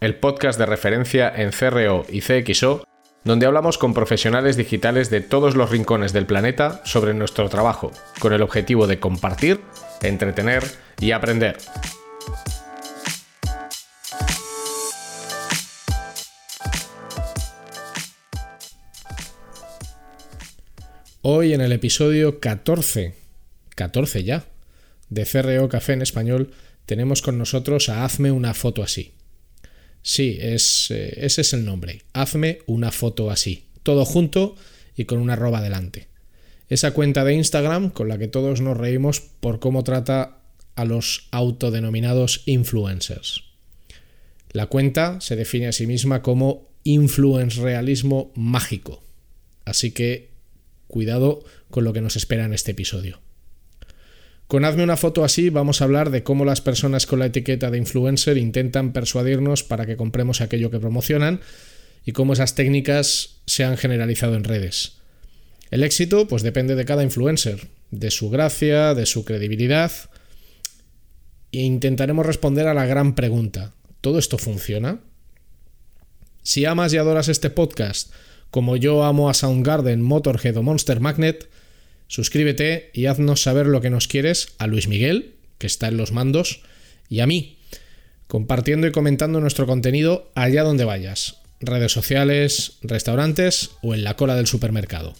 el podcast de referencia en CRO y CXO, donde hablamos con profesionales digitales de todos los rincones del planeta sobre nuestro trabajo, con el objetivo de compartir, entretener y aprender. Hoy en el episodio 14, 14 ya, de CRO Café en español, tenemos con nosotros a Hazme una foto así. Sí, es, eh, ese es el nombre. Hazme una foto así. Todo junto y con una arroba delante. Esa cuenta de Instagram con la que todos nos reímos por cómo trata a los autodenominados influencers. La cuenta se define a sí misma como influence realismo mágico. Así que cuidado con lo que nos espera en este episodio. Con Hazme una foto así vamos a hablar de cómo las personas con la etiqueta de influencer intentan persuadirnos para que compremos aquello que promocionan y cómo esas técnicas se han generalizado en redes. El éxito pues depende de cada influencer, de su gracia, de su credibilidad e intentaremos responder a la gran pregunta, ¿todo esto funciona? Si amas y adoras este podcast, como yo amo a Soundgarden, Motorhead o Monster Magnet, Suscríbete y haznos saber lo que nos quieres a Luis Miguel, que está en los mandos, y a mí, compartiendo y comentando nuestro contenido allá donde vayas, redes sociales, restaurantes o en la cola del supermercado.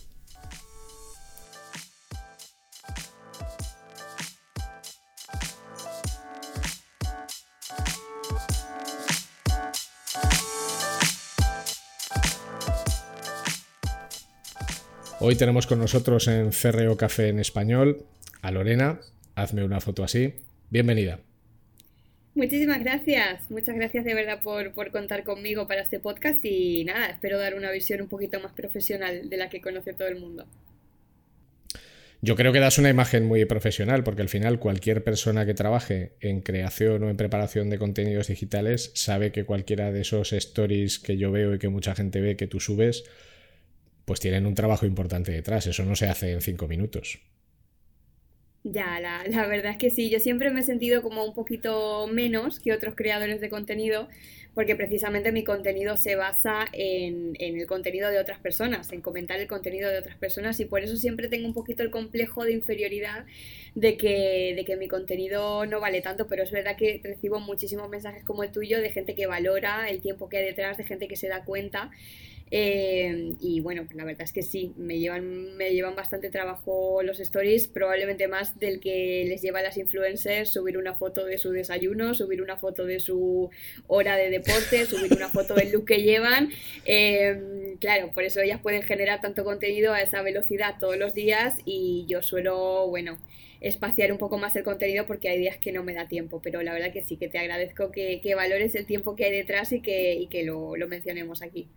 Hoy tenemos con nosotros en CRO Café en Español a Lorena. Hazme una foto así. Bienvenida. Muchísimas gracias, muchas gracias de verdad por, contar conmigo para este podcast y nada, espero dar una visión un poquito más profesional de la que conoce todo el mundo. Yo creo que das una imagen muy profesional porque al final cualquier persona que trabaje en creación o en preparación de contenidos digitales sabe que cualquiera de esos stories que yo veo y que mucha gente ve que tú subes, pues tienen un trabajo importante detrás. Eso no se hace en cinco minutos. Ya, la, la, verdad es que sí, yo siempre me he sentido como un poquito menos que otros creadores de contenido, porque precisamente mi contenido se basa en, en, el contenido de otras personas, en comentar el contenido de otras personas, y por eso siempre tengo un poquito el complejo de inferioridad de que, de que mi contenido no vale tanto, pero es verdad que recibo muchísimos mensajes como el tuyo de gente que valora el tiempo que hay detrás, de gente que se da cuenta eh, y bueno, la verdad es que sí, me llevan, me llevan bastante trabajo los stories, probablemente más del que les lleva a las influencers subir una foto de su desayuno, subir una foto de su hora de deporte, subir una foto del look que llevan. Eh, claro, por eso ellas pueden generar tanto contenido a esa velocidad todos los días y yo suelo, bueno, espaciar un poco más el contenido porque hay días que no me da tiempo, pero la verdad que sí, que te agradezco que, valores el tiempo que hay detrás y que, y que lo mencionemos aquí.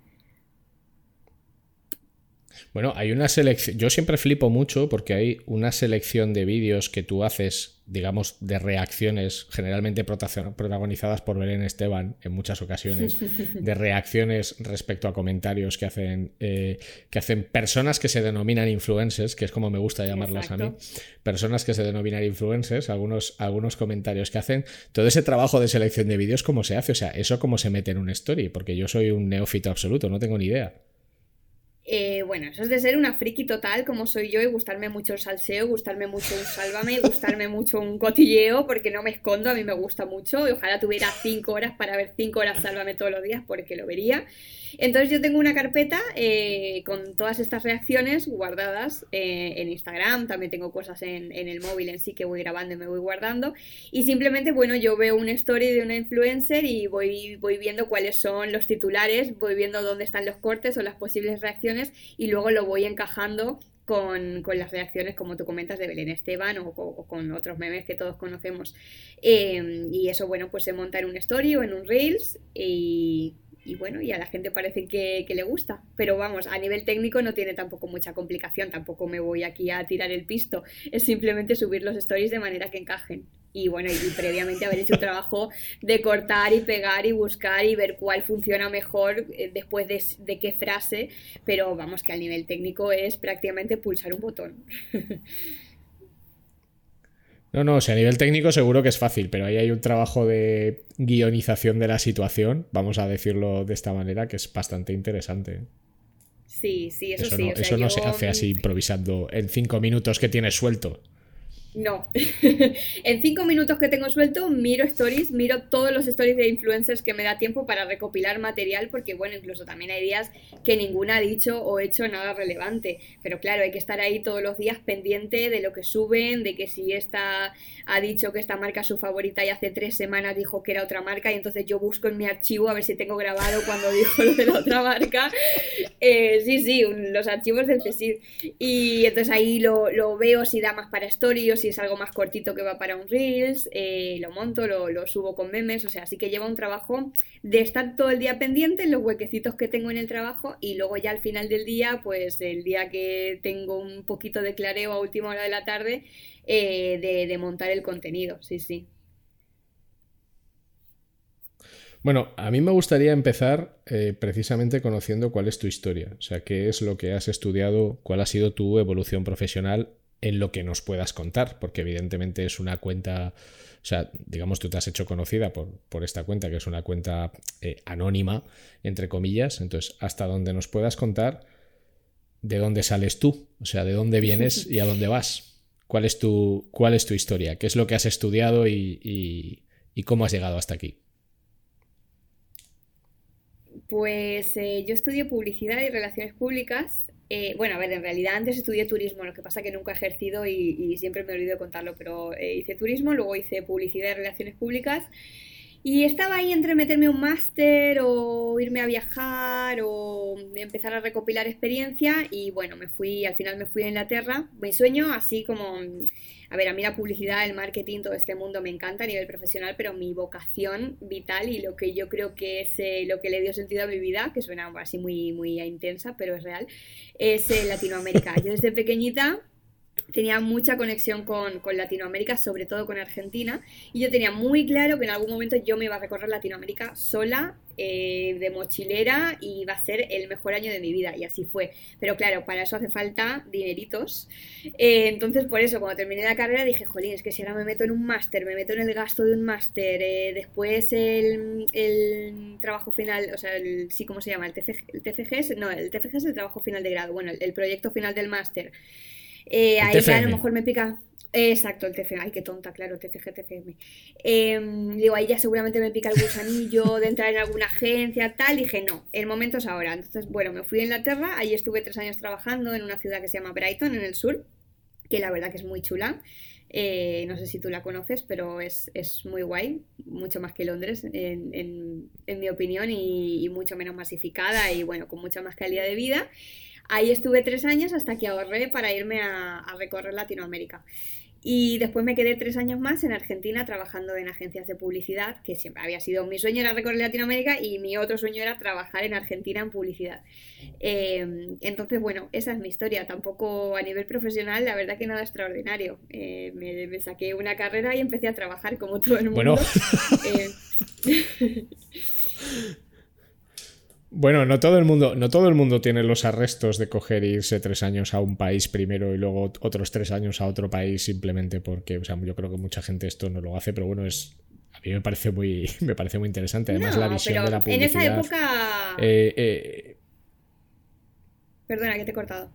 Bueno, hay una selección. Yo siempre flipo mucho porque hay una selección de vídeos que tú haces, digamos, de reacciones, generalmente protagonizadas por Belén Esteban en muchas ocasiones, de reacciones respecto a comentarios que hacen, eh, que hacen personas que se denominan influencers, que es como me gusta llamarlas a mí, personas que se denominan influencers, algunos, algunos comentarios que hacen. Todo ese trabajo de selección de vídeos, ¿cómo se hace? O sea, eso cómo se mete en un story, porque yo soy un neófito absoluto, no tengo ni idea. Eh, bueno, eso es de ser una friki total como soy yo y gustarme mucho el salseo, gustarme mucho un sálvame, gustarme mucho un cotilleo, porque no me escondo, a mí me gusta mucho y ojalá tuviera cinco horas para ver cinco horas sálvame todos los días porque lo vería. Entonces yo tengo una carpeta eh, con todas estas reacciones guardadas eh, en Instagram, también tengo cosas en, el móvil en sí que voy grabando y me voy guardando. Y simplemente, bueno, yo veo una story de una influencer y voy, viendo cuáles son los titulares, voy viendo dónde están los cortes o las posibles reacciones y luego lo voy encajando con, las reacciones, como tú comentas, de Belén Esteban o, con otros memes que todos conocemos. Eh, y eso, bueno, pues se monta en un story o en un Reels y, y bueno, y a la gente parece que, le gusta. Pero vamos, a nivel técnico no tiene tampoco mucha complicación, tampoco me voy aquí a tirar el pisto, es simplemente subir los stories de manera que encajen. Y bueno, y previamente haber hecho un trabajo de cortar y pegar y buscar y ver cuál funciona mejor eh, después de, de qué frase, pero vamos que a nivel técnico es prácticamente pulsar un botón. No, no, o sea, a nivel técnico seguro que es fácil, pero ahí hay un trabajo de guionización de la situación, vamos a decirlo de esta manera, que es bastante interesante. Sí, sí, eso, sí. No, eso no se hace así improvisando en cinco minutos que tienes suelto. No. en cinco minutos que tengo suelto, miro stories, miro todos los stories de influencers que me da tiempo para recopilar material, porque bueno, incluso también hay días que ninguna ha dicho o hecho nada relevante. Pero claro, hay que estar ahí todos los días pendiente de lo que suben, de que si esta ha dicho que esta marca es su favorita y hace tres semanas dijo que era otra marca, y entonces yo busco en mi archivo a ver si tengo grabado cuando dijo lo de la otra marca. Eh, sí, sí, los archivos del CSID. Y entonces ahí lo, lo veo si da más para stories si es algo más cortito que va para un Reels, eh, lo monto, lo, subo con memes, o sea, así que lleva un trabajo de estar todo el día pendiente en los huequecitos que tengo en el trabajo y luego ya al final del día, pues el día que tengo un poquito de clareo a última hora de la tarde, eh, de, montar el contenido, sí, sí. Bueno, a mí me gustaría empezar eh, precisamente conociendo cuál es tu historia, o sea, qué es lo que has estudiado, cuál ha sido tu evolución profesional en lo que nos puedas contar, porque evidentemente es una cuenta, o sea, digamos, tú te has hecho conocida por, por esta cuenta, que es una cuenta eh, anónima, entre comillas, entonces, hasta donde nos puedas contar de dónde sales tú, o sea, de dónde vienes y a dónde vas. ¿Cuál es tu, cuál es tu historia? ¿Qué es lo que has estudiado y, cómo has llegado hasta aquí? Pues eh, yo estudio publicidad y relaciones públicas eh, bueno, a ver, en realidad antes estudié turismo, lo que pasa que nunca he ejercido y, siempre me he olvidado contarlo, pero eh, hice turismo, luego hice publicidad y relaciones públicas y estaba ahí entre meterme un máster o irme a viajar o empezar a recopilar experiencia y bueno, me fui, al final me fui a Inglaterra. Mi sueño, así como, a ver, a mí la publicidad, el marketing, todo este mundo me encanta a nivel profesional, pero mi vocación vital y lo que yo creo que es eh, lo que le dio sentido a mi vida, que suena así muy, muy intensa, pero es real, es eh, Latinoamérica. Yo desde pequeñita tenía mucha conexión con, Latinoamérica, sobre todo con Argentina, y yo tenía muy claro que en algún momento yo me iba a recorrer Latinoamérica sola, eh, de mochilera, y iba a ser el mejor año de mi vida, y así fue. Pero claro, para eso hace falta dineritos. Eh, entonces, por eso, cuando terminé la carrera, dije, jolín, es que si ahora me meto en un máster, me meto en el gasto de un máster, eh, después el, trabajo final, o sea, el, sí, ¿cómo se llama? El, TFG, no, el TFG es el trabajo final de grado, bueno, el proyecto final del máster. Eh, ahí ya a lo mejor me pica. Exacto, el TFM. Ay, qué tonta, claro, TFG, TFM. Em, digo, ahí ya seguramente me pica el gusanillo de entrar en alguna agencia, tal. Dije, no, el momento es ahora. Entonces, bueno, me fui a Inglaterra. Ahí estuve tres años trabajando en una ciudad que se llama Brighton, en el sur, que la verdad que es muy chula. Eh, no sé si tú la conoces, pero es, muy guay, mucho más que Londres, en, mi opinión, y, y, mucho menos masificada y bueno, con mucha más calidad de vida. Ahí estuve tres años hasta que ahorré para irme a, recorrer Latinoamérica. Y después me quedé tres años más en Argentina trabajando en agencias de publicidad, que siempre había sido mi sueño era recorrer Latinoamérica y mi otro sueño era trabajar en Argentina en publicidad. Em, entonces, bueno, esa es mi historia. Tampoco a nivel profesional, la verdad que nada extraordinario. Eh, me, saqué una carrera y empecé a trabajar como todo el mundo. Bueno. Eh, Bueno, no todo el mundo, no todo el mundo tiene los arrestos de coger e irse tres años a un país primero y luego otros tres años a otro país simplemente porque, o sea, yo creo que mucha gente esto no lo hace, pero bueno, es a mí me parece muy, me parece muy interesante. Además, la visión de la publicidad. En esa época. Eh, eh, Perdona, que te he cortado.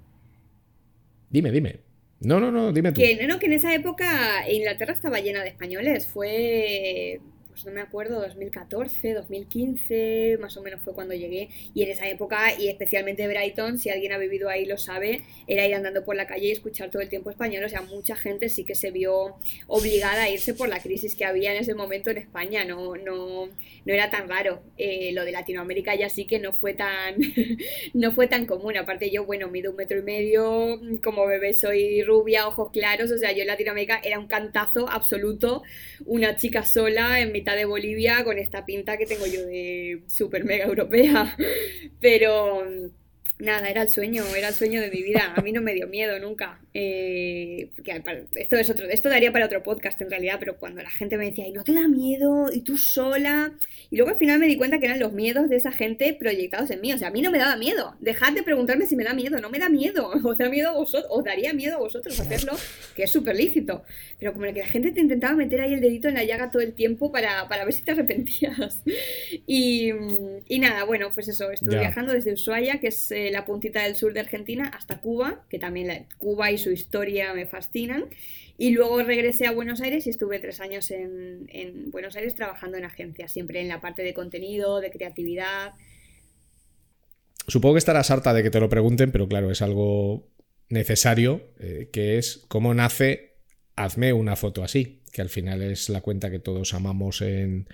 Dime, dime. No, no, no, dime tú. Que, no, que en esa época Inglaterra estaba llena de españoles. Fue pues no me acuerdo, 2014, 2015, más o menos fue cuando llegué. Y en esa época, y especialmente Brighton, si alguien ha vivido ahí lo sabe, era ir andando por la calle y escuchar todo el tiempo español. O sea, mucha gente sí que se vio obligada a irse por la crisis que había en ese momento en España. No, no, no era tan raro. Eh, lo de Latinoamérica ya sí que no fue tan, no fue tan común. Aparte yo, bueno, mido un metro y medio, como bebé soy rubia, ojos claros. O sea, yo en Latinoamérica era un cantazo absoluto, una chica sola en mitad de Bolivia con esta pinta que tengo yo de super mega europea. Pero Nada, era el sueño, era el sueño de mi vida. A mí no me dio miedo nunca. Eh, esto es otro, esto daría para otro podcast en realidad, pero cuando la gente me decía, ¿y no te da miedo? ¿Y tú sola? Y luego al final me di cuenta que eran los miedos de esa gente proyectados en mí. O sea, a mí no me daba miedo. Dejad de preguntarme si me da miedo. No me da miedo. Os da miedo a vosotros, os daría miedo a vosotros hacerlo, que es súper lícito. Pero como que la gente te intentaba meter ahí el dedito en la llaga todo el tiempo para, ver si te arrepentías. Y, nada, bueno, pues eso, estuve viajando desde Ushuaia, que es eh, la puntita del sur de Argentina, hasta Cuba, que también la, Cuba y su historia me fascinan. Y luego regresé a Buenos Aires y estuve tres años en, en Buenos Aires trabajando en agencias, siempre en la parte de contenido, de creatividad. Supongo que estarás harta de que te lo pregunten, pero claro, es algo necesario, eh, que es cómo nace Hazme una foto así, que al final es la cuenta que todos amamos en,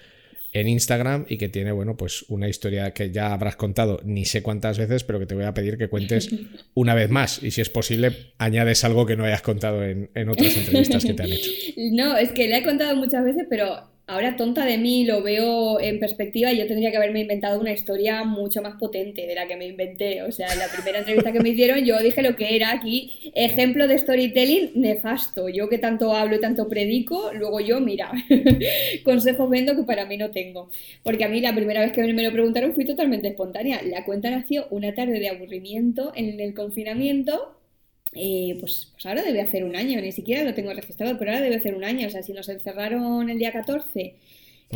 en Instagram y que tiene, bueno, pues una historia que ya habrás contado ni sé cuántas veces, pero que te voy a pedir que cuentes una vez más. Y si es posible, añades algo que no hayas contado en, en otras entrevistas que te han hecho. No, es que le he contado muchas veces, pero ahora tonta de mí lo veo en perspectiva yo tendría que haberme inventado una historia mucho más potente de la que me inventé. O sea, en la primera entrevista que me hicieron yo dije lo que era aquí, ejemplo de storytelling nefasto. Yo que tanto hablo y tanto predico, luego yo, mira, consejos vendo que para mí no tengo. Porque a mí la primera vez que me lo preguntaron fui totalmente espontánea. La cuenta nació una tarde de aburrimiento en el confinamiento eh, pues, pues, ahora debe hacer un año, ni siquiera lo tengo registrado, pero ahora debe hacer un año. O sea, si nos encerraron el día 14,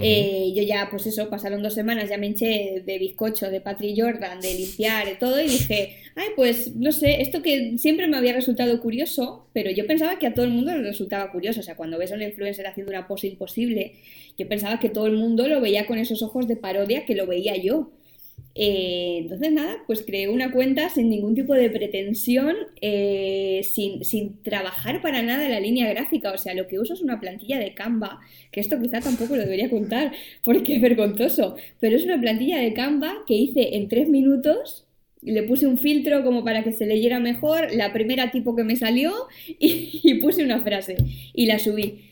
eh, yo ya, pues eso, pasaron dos semanas, ya me hinché de bizcocho, de Patrick Jordan, de limpiar, de todo, y dije, ay, pues no sé, esto que siempre me había resultado curioso, pero yo pensaba que a todo el mundo le resultaba curioso. O sea, cuando ves a un influencer haciendo una pose imposible, yo pensaba que todo el mundo lo veía con esos ojos de parodia que lo veía yo. Eh, entonces, nada, pues creé una cuenta sin ningún tipo de pretensión, eh, sin, sin, trabajar para nada la línea gráfica. O sea, lo que uso es una plantilla de Canva, que esto quizá tampoco lo debería contar porque es vergonzoso, pero es una plantilla de Canva que hice en tres minutos. Le puse un filtro como para que se leyera mejor, la primera tipo que me salió y puse una frase y la subí.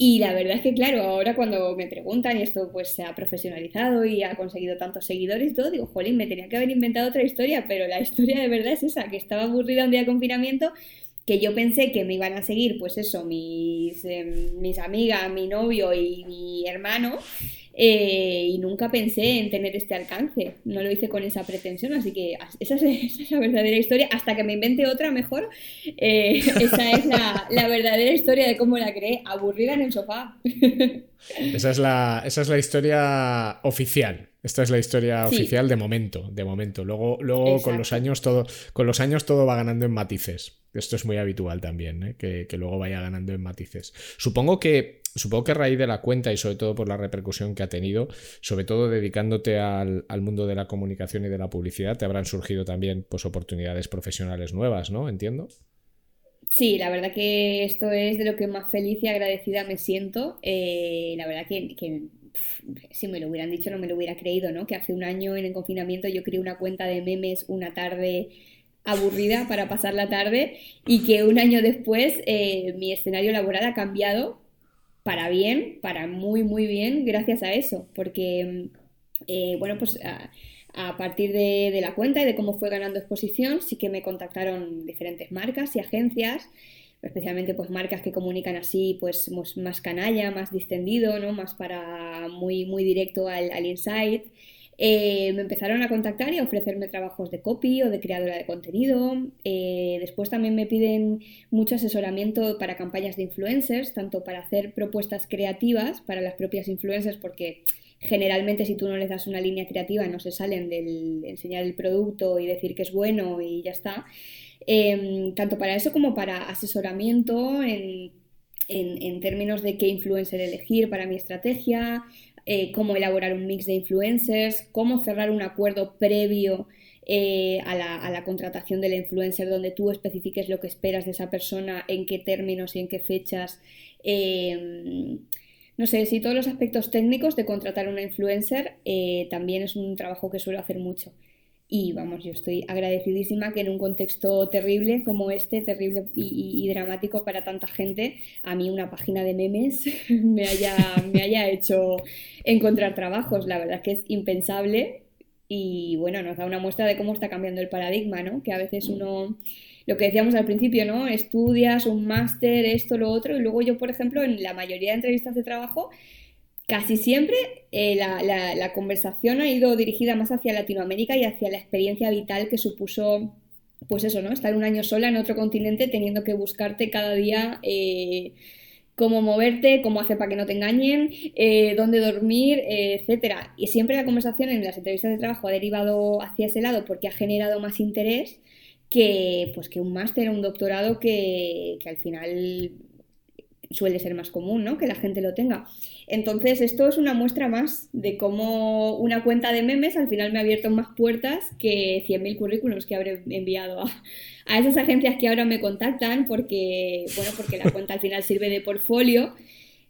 Y la verdad es que, claro, ahora cuando me preguntan y esto pues se ha profesionalizado y ha conseguido tantos seguidores y todo, digo, jolín, me tenía que haber inventado otra historia, pero la historia de verdad es esa, que estaba aburrida un día de confinamiento, que yo pensé que me iban a seguir, pues eso, mis, em, mis amigas, mi novio y mi hermano, eh, y nunca pensé en tener este alcance. No lo hice con esa pretensión, así que esa es, la verdadera historia. Hasta que me invente otra mejor, eh, esa es la, verdadera historia de cómo la creé, aburrida en el sofá. Esa es la, esa es la historia oficial. Esta es la historia oficial de momento, de momento. Luego, luego con los años todo, con los años todo va ganando en matices. Esto es muy habitual también, ¿eh? que, que, luego vaya ganando en matices. Supongo que supongo que a raíz de la cuenta y sobre todo por la repercusión que ha tenido, sobre todo dedicándote al, mundo de la comunicación y de la publicidad, te habrán surgido también pues, oportunidades profesionales nuevas, ¿no? Entiendo. Sí, la verdad que esto es de lo que más feliz y agradecida me siento. Eh, la verdad que, que si me lo hubieran dicho no me lo hubiera creído, ¿no? Que hace un año en el confinamiento yo creé una cuenta de memes una tarde aburrida para pasar la tarde y que un año después eh, mi escenario laboral ha cambiado para bien, para muy, muy bien, gracias a eso, porque, eh, bueno, pues a, partir de, la cuenta y de cómo fue ganando exposición, sí que me contactaron diferentes marcas y agencias, especialmente pues marcas que comunican así, pues más canalla, más distendido, ¿no? Más para muy, muy directo al, al insight. Eh, me empezaron a contactar y a ofrecerme trabajos de copy o de creadora de contenido. Eh, después también me piden mucho asesoramiento para campañas de influencers, tanto para hacer propuestas creativas para las propias influencers, porque generalmente si tú no les das una línea creativa no se salen del enseñar el producto y decir que es bueno y ya está. Em, tanto para eso como para asesoramiento en, en términos de qué influencer elegir para mi estrategia, eh, cómo elaborar un mix de influencers, cómo cerrar un acuerdo previo eh, a, la, contratación del influencer donde tú especifiques lo que esperas de esa persona, en qué términos y en qué fechas. Em, no sé, si todos los aspectos técnicos de contratar una influencer eh, también es un trabajo que suelo hacer mucho. Y vamos, yo estoy agradecidísima que en un contexto terrible como este, terrible y, dramático para tanta gente, a mí una página de memes me haya, me haya hecho encontrar trabajos. La verdad es que es impensable y bueno, nos da una muestra de cómo está cambiando el paradigma, ¿no? Que a veces uno, lo que decíamos al principio, ¿no? Estudias un máster, esto, lo otro, y luego yo, por ejemplo, en la mayoría de entrevistas de trabajo Casi siempre eh, la, conversación ha ido dirigida más hacia Latinoamérica y hacia la experiencia vital que supuso, pues eso, ¿no? Estar un año sola en otro continente teniendo que buscarte cada día eh, cómo moverte, cómo hacer para que no te engañen, eh, dónde dormir, etcétera. Y siempre la conversación en las entrevistas de trabajo ha derivado hacia ese lado porque ha generado más interés que, pues, que un máster o un doctorado que, que al final suele ser más común, ¿no? Que la gente lo tenga. Entonces, esto es una muestra más de cómo una cuenta de memes al final me ha abierto más puertas que 100.000 currículums que habré enviado a, a, esas agencias que ahora me contactan porque, bueno, porque la cuenta al final sirve de portfolio.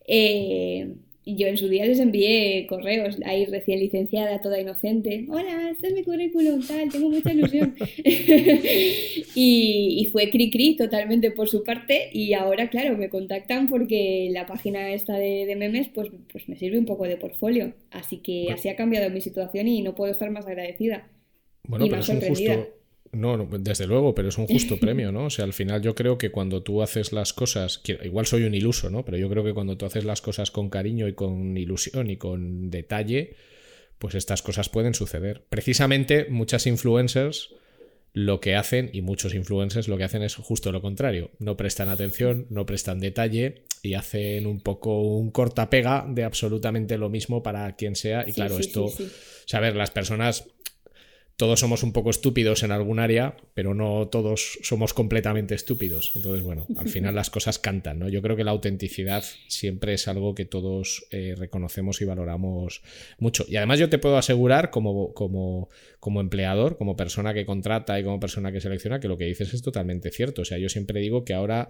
Eh, yo en su día les envié correos, ahí recién licenciada, toda inocente. Hola, este es mi currículum, tal, tengo mucha ilusión. y, fue cri cri totalmente por su parte. Y ahora, claro, me contactan porque la página esta de, memes, pues, pues me sirve un poco de portfolio. Así que así ha cambiado mi situación y no puedo estar más agradecida. Bueno, pero es un justo no, desde luego, pero es un justo premio, ¿no? O sea, al final yo creo que cuando tú haces las cosas, igual soy un iluso, ¿no? Pero yo creo que cuando tú haces las cosas con cariño y con ilusión y con detalle, pues estas cosas pueden suceder. Precisamente muchas influencers lo que hacen, y muchos influencers lo que hacen es justo lo contrario. No prestan atención, no prestan detalle y hacen un poco un cortapega de absolutamente lo mismo para quien sea. Y claro, esto, o sea, a ver, las personas todos somos un poco estúpidos en algún área, pero no todos somos completamente estúpidos. Entonces, bueno, al final las cosas cantan, ¿no? Yo creo que la autenticidad siempre es algo que todos eh, reconocemos y valoramos mucho. Y además yo te puedo asegurar, como, como, como empleador, como persona que contrata y como persona que selecciona, que lo que dices es totalmente cierto. O sea, yo siempre digo que ahora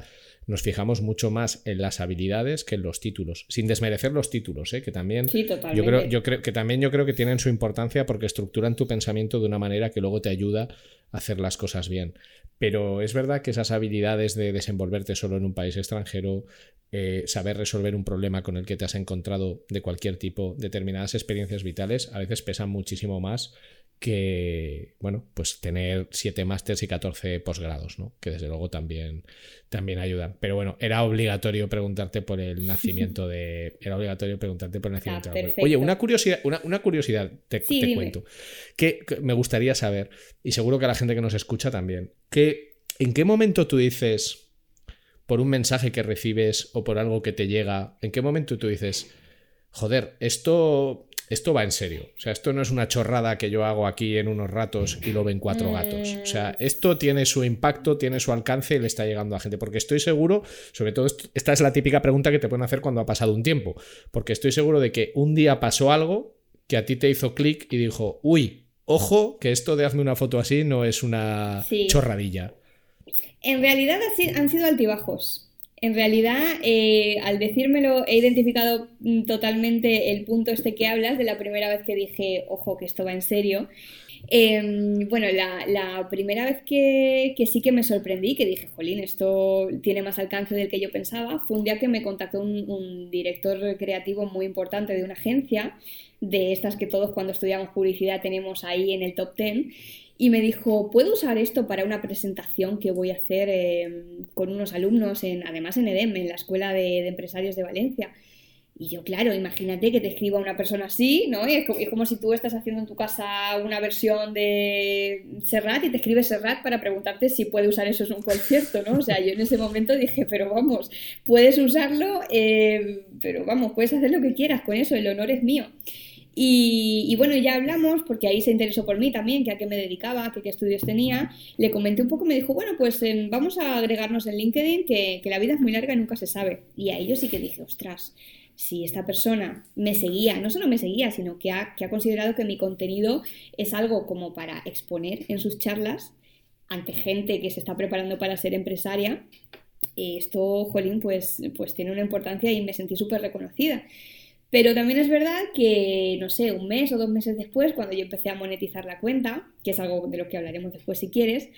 nos fijamos mucho más en las habilidades que en los títulos, sin desmerecer los títulos, ¿eh? que también sí, yo creo, yo creo que también yo creo que tienen su importancia porque estructuran tu pensamiento de una manera que luego te ayuda a hacer las cosas bien. Pero es verdad que esas habilidades de desenvolverte solo en un país extranjero, eh, saber resolver un problema con el que te has encontrado de cualquier tipo, determinadas experiencias vitales, a veces pesan muchísimo más que, bueno, pues tener 7 másters y 14 posgrados, ¿no? Que desde luego también, también ayudan. Pero bueno, era obligatorio preguntarte por el nacimiento de... Era obligatorio preguntarte por el nacimiento de... Oye, una curiosidad, una, curiosidad te, cuento, que, me gustaría saber, y seguro que a la gente que nos escucha también, que ¿en qué momento tú dices, por un mensaje que recibes o por algo que te llega, en qué momento tú dices, joder, esto esto va en serio. O sea, esto no es una chorrada que yo hago aquí en unos ratos y lo ven cuatro gatos. O sea, esto tiene su impacto, tiene su alcance y le está llegando a gente. Porque estoy seguro, sobre todo, esta es la típica pregunta que te pueden hacer cuando ha pasado un tiempo. Porque estoy seguro de que un día pasó algo que a ti te hizo clic y dijo, uy, ojo, que esto de hazme una foto así no es una chorradilla. En realidad han sido altibajos. En realidad, eh, al decírmelo, he identificado mm, totalmente el punto este que hablas de la primera vez que dije, ojo, que esto va en serio. Em, bueno, la, primera vez que, sí que me sorprendí, que dije, jolín, esto tiene más alcance del que yo pensaba, fue un día que me contactó un, un director creativo muy importante de una agencia, de estas que todos cuando estudiamos publicidad tenemos ahí en el top 10 y me dijo, ¿puedo usar esto para una presentación que voy a hacer em, con unos alumnos, en, además en EDEM, en la Escuela de, Empresarios de Valencia? Y yo, claro, imagínate que te escriba una persona así, ¿no? Y es, como, si tú estás haciendo en tu casa una versión de Serrat y te escribe Serrat para preguntarte si puede usar eso en un concierto, ¿no? O sea, yo en ese momento dije, pero vamos, puedes usarlo, eh, pero vamos, puedes hacer lo que quieras con eso, el honor es mío. Y, bueno, ya hablamos, porque ahí se interesó por mí también, que a qué me dedicaba, que qué estudios tenía. Le comenté un poco, me dijo, bueno, pues em, vamos a agregarnos en LinkedIn, que, la vida es muy larga y nunca se sabe. Y a ellos sí que dije, ostras, si esta persona me seguía, no solo me seguía, sino que ha, que ha considerado que mi contenido es algo como para exponer en sus charlas ante gente que se está preparando para ser empresaria, esto, Jolín, pues, pues tiene una importancia y me sentí súper reconocida. Pero también es verdad que, no sé, un mes o dos meses después, cuando yo empecé a monetizar la cuenta, que es algo de lo que hablaremos después si quieres,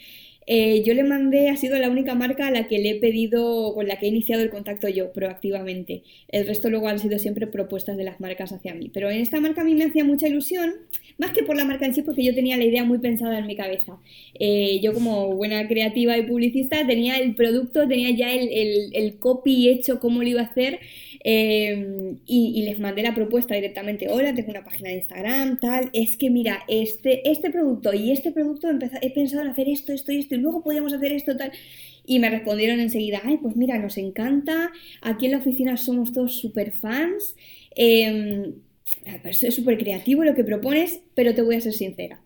eh, yo le mandé, ha sido la única marca a la que le he pedido, con la que he iniciado el contacto yo proactivamente. El resto luego han sido siempre propuestas de las marcas hacia mí. Pero en esta marca a mí me hacía mucha ilusión, más que por la marca en sí, porque yo tenía la idea muy pensada en mi cabeza. Eh, yo como buena creativa y publicista tenía el producto, tenía ya el, el, copy hecho, cómo lo iba a hacer Em, y, les mandé la propuesta directamente, hola, tengo una página de Instagram, tal, es que mira, este, este producto y este producto he pensado en hacer esto, esto y esto, luego podríamos hacer esto, tal. Y me respondieron enseguida, ay, pues mira, nos encanta, aquí en la oficina somos todos súper fans, eh, es súper creativo lo que propones, pero te voy a ser sincera.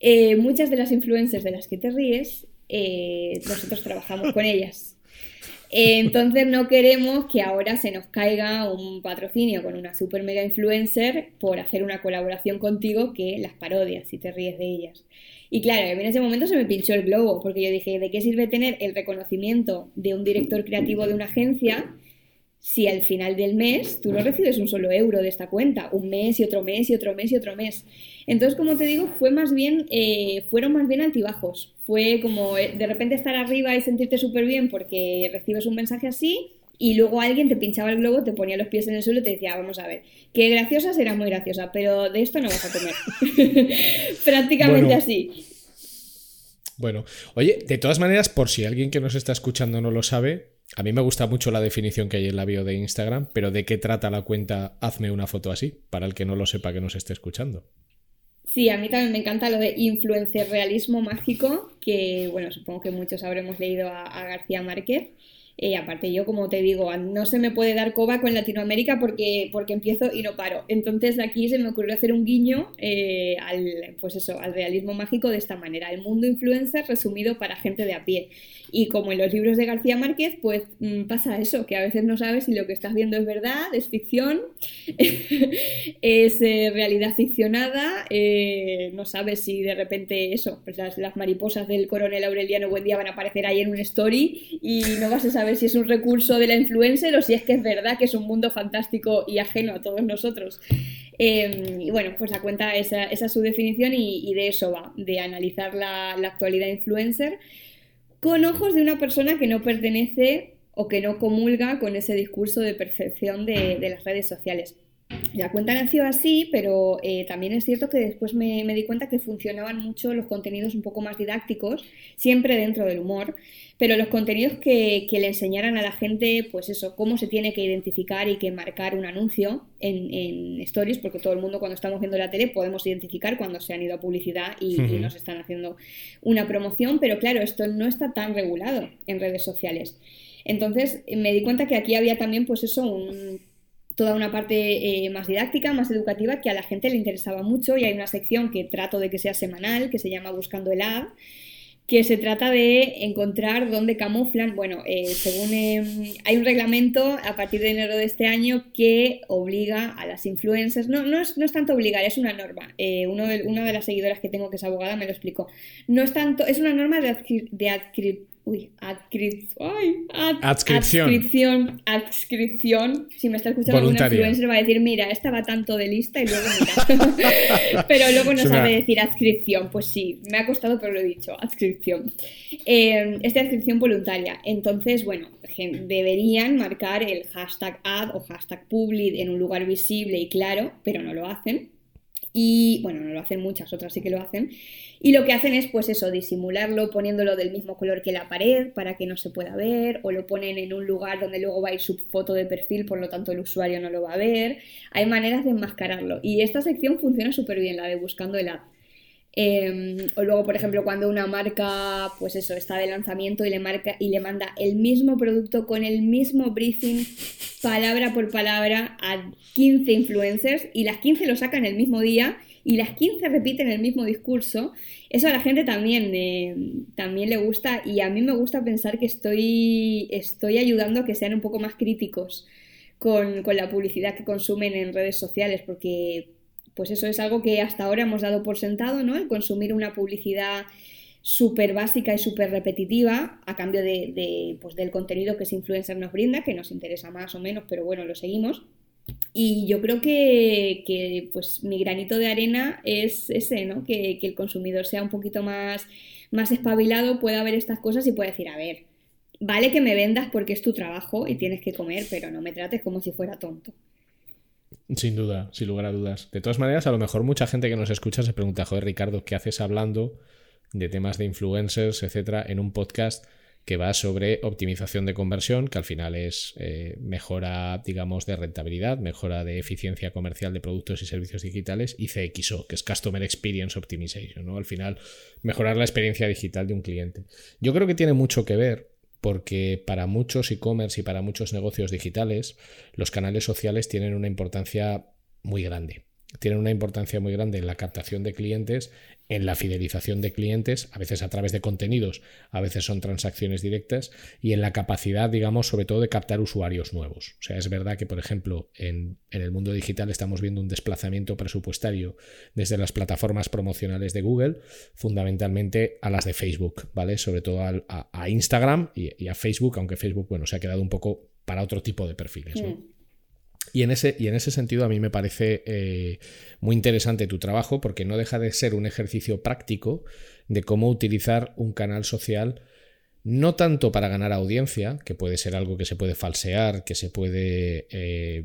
Eh, muchas de las influencers de las que te ríes, eh, nosotros trabajamos con ellas. Entonces no queremos que ahora se nos caiga un patrocinio con una super mega influencer por hacer una colaboración contigo que las parodias y te ríes de ellas. Y claro, en ese momento se me pinchó el globo, porque yo dije, ¿de qué sirve tener el reconocimiento de un director creativo de una agencia si al final del mes tú no recibes un solo euro de esta cuenta, un mes y otro mes y otro mes y otro mes. Entonces, como te digo, fue más bien, eh, fueron más bien altibajos. Fue como eh, de repente estar arriba y sentirte súper bien porque recibes un mensaje así y luego alguien te pinchaba el globo, te ponía los pies en el suelo y te decía, vamos a ver, que graciosa será muy graciosa, pero de esto no vas a comer. Prácticamente así. Bueno, oye, de todas maneras, por si alguien que nos está escuchando no lo sabe, a mí me gusta mucho la definición que hay en la bio de Instagram, pero ¿de qué trata la cuenta Hazme una foto así? Para el que no lo sepa que nos esté escuchando. Sí, a mí también me encanta lo de influencer realismo mágico, que bueno, supongo que muchos habremos leído a García Márquez. Eh, aparte yo, como te digo, no se me puede dar coba con Latinoamérica porque, porque empiezo y no paro. Entonces aquí se me ocurrió hacer un guiño eh, al, pues eso, al realismo mágico de esta manera, el mundo influencer resumido para gente de a pie. Y como en los libros de García Márquez, pues mm, pasa eso, que a veces no sabes si lo que estás viendo es verdad, es ficción, es eh, realidad ficcionada, no sabes si de repente eso, pues las, las mariposas del coronel Aureliano buen día van a aparecer ahí en un story y no vas a saber ver si es un recurso de la influencer o si es que es verdad que es un mundo fantástico y ajeno a todos nosotros. Em, y bueno, pues la cuenta, esa, esa es su definición y, de eso va, de analizar la, actualidad influencer con ojos de una persona que no pertenece o que no comulga con ese discurso de percepción de, las redes sociales. La cuenta nació así, pero eh, también es cierto que después me, me, di cuenta que funcionaban mucho los contenidos un poco más didácticos, siempre dentro del humor, pero los contenidos que, le enseñaran a la gente, pues eso, cómo se tiene que identificar y que marcar un anuncio en, stories, porque todo el mundo cuando estamos viendo la tele podemos identificar cuando se han ido a publicidad y, nos están haciendo una promoción, pero claro, esto no está tan regulado en redes sociales. Entonces me di cuenta que aquí había también, pues eso, toda una parte eh, más didáctica, más educativa, que a la gente le interesaba mucho y hay una sección que trato de que sea semanal, que se llama Buscando el Ad, que se trata de encontrar dónde camuflan. Bueno, eh, según em, hay un reglamento a partir de enero de este año que obliga a las influencers, no, no, es, no es tanto obligar, es una norma. Eh, uno de, una de las seguidoras que tengo que es abogada me lo explicó. No es tanto, es una norma de, de Uy, adscripción. Adscripción. Adscripción. Si me está escuchando algún influencer va a decir, mira, esta va tanto de lista y luego mira. pero luego no sabe decir adscripción. Pues sí, me ha costado, pero lo he dicho, adscripción. Eh, es de adscripción voluntaria. Entonces, bueno, deberían marcar el hashtag ad o hashtag public en un lugar visible y claro, pero no lo hacen. Y bueno, no lo hacen muchas, otras sí que lo hacen. Y lo que hacen es, pues eso, disimularlo poniéndolo del mismo color que la pared para que no se pueda ver, o lo ponen en un lugar donde luego va a ir su foto de perfil, por lo tanto el usuario no lo va a ver. Hay maneras de enmascararlo. Y esta sección funciona súper bien, la de buscando el app. Em, o luego, por ejemplo, cuando una marca, pues eso, está de lanzamiento y le marca y le manda el mismo producto con el mismo briefing, palabra por palabra, a 15 influencers y las 15 lo sacan el mismo día y las 15 repiten el mismo discurso, eso a la gente también, eh, también le gusta y a mí me gusta pensar que estoy, estoy ayudando a que sean un poco más críticos con, la publicidad que consumen en redes sociales, porque pues eso es algo que hasta ahora hemos dado por sentado, ¿no? El consumir una publicidad súper básica y súper repetitiva a cambio de, pues, del contenido que ese influencer nos brinda, que nos interesa más o menos, pero bueno, lo seguimos. Y yo creo que, pues mi granito de arena es ese, ¿no? Que, el consumidor sea un poquito más, más espabilado, pueda ver estas cosas y pueda decir, a ver, vale que me vendas porque es tu trabajo y tienes que comer, pero no me trates como si fuera tonto. Sin duda, sin lugar a dudas. De todas maneras, a lo mejor mucha gente que nos escucha se pregunta, joder, Ricardo, ¿qué haces hablando de temas de influencers, etcétera, en un podcast que va sobre optimización de conversión, que al final es eh, mejora, digamos, de rentabilidad, mejora de eficiencia comercial de productos y servicios digitales, y CXO, que es Customer Experience Optimization, ¿no? Al final, mejorar la experiencia digital de un cliente. Yo creo que tiene mucho que ver porque para muchos e-commerce y para muchos negocios digitales, los canales sociales tienen una importancia muy grande. Tienen una importancia muy grande en la captación de clientes, en la fidelización de clientes, a veces a través de contenidos, a veces son transacciones directas, y en la capacidad, digamos, sobre todo de captar usuarios nuevos. O sea, es verdad que, por ejemplo, en, el mundo digital estamos viendo un desplazamiento presupuestario desde las plataformas promocionales de Google, fundamentalmente a las de Facebook, ¿vale? Sobre todo a, Instagram y, a Facebook, aunque Facebook, bueno, se ha quedado un poco para otro tipo de perfiles, ¿no? Y en, ese, y en ese sentido a mí me parece eh, muy interesante tu trabajo porque no deja de ser un ejercicio práctico de cómo utilizar un canal social no tanto para ganar audiencia, que puede ser algo que se puede falsear, que se puede eh,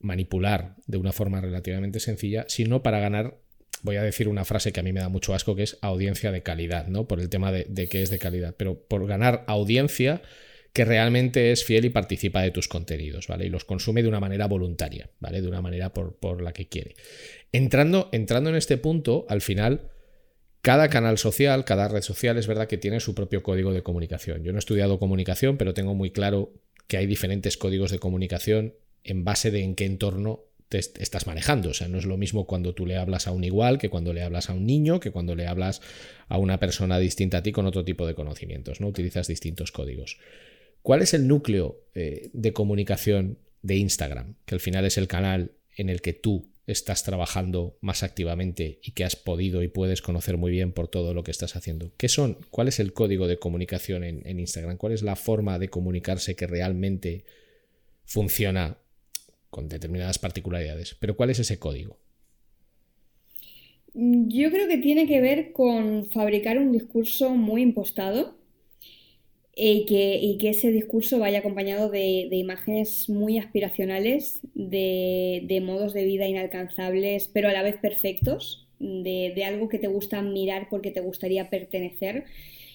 manipular de una forma relativamente sencilla, sino para ganar, voy a decir una frase que a mí me da mucho asco, que es audiencia de calidad, ¿no? Por el tema de, de que es de calidad, pero por ganar audiencia que realmente es fiel y participa de tus contenidos, ¿vale? Y los consume de una manera voluntaria, ¿vale? De una manera por, la que quiere. Entrando, entrando en este punto, al final, cada canal social, cada red social es verdad que tiene su propio código de comunicación. Yo no he estudiado comunicación, pero tengo muy claro que hay diferentes códigos de comunicación en base de en qué entorno te estás manejando. O sea, no es lo mismo cuando tú le hablas a un igual que cuando le hablas a un niño, que cuando le hablas a una persona distinta a ti con otro tipo de conocimientos, ¿no? Utilizas distintos códigos. ¿Cuál es el núcleo eh, de comunicación de Instagram? Que al final es el canal en el que tú estás trabajando más activamente y que has podido y puedes conocer muy bien por todo lo que estás haciendo. ¿Qué son? ¿Cuál es el código de comunicación en, Instagram? ¿Cuál es la forma de comunicarse que realmente funciona con determinadas particularidades? Pero ¿cuál es ese código? Yo creo que tiene que ver con fabricar un discurso muy impostado y que, ese discurso vaya acompañado de, imágenes muy aspiracionales, de, modos de vida inalcanzables, pero a la vez perfectos, de, algo que te gusta mirar porque te gustaría pertenecer.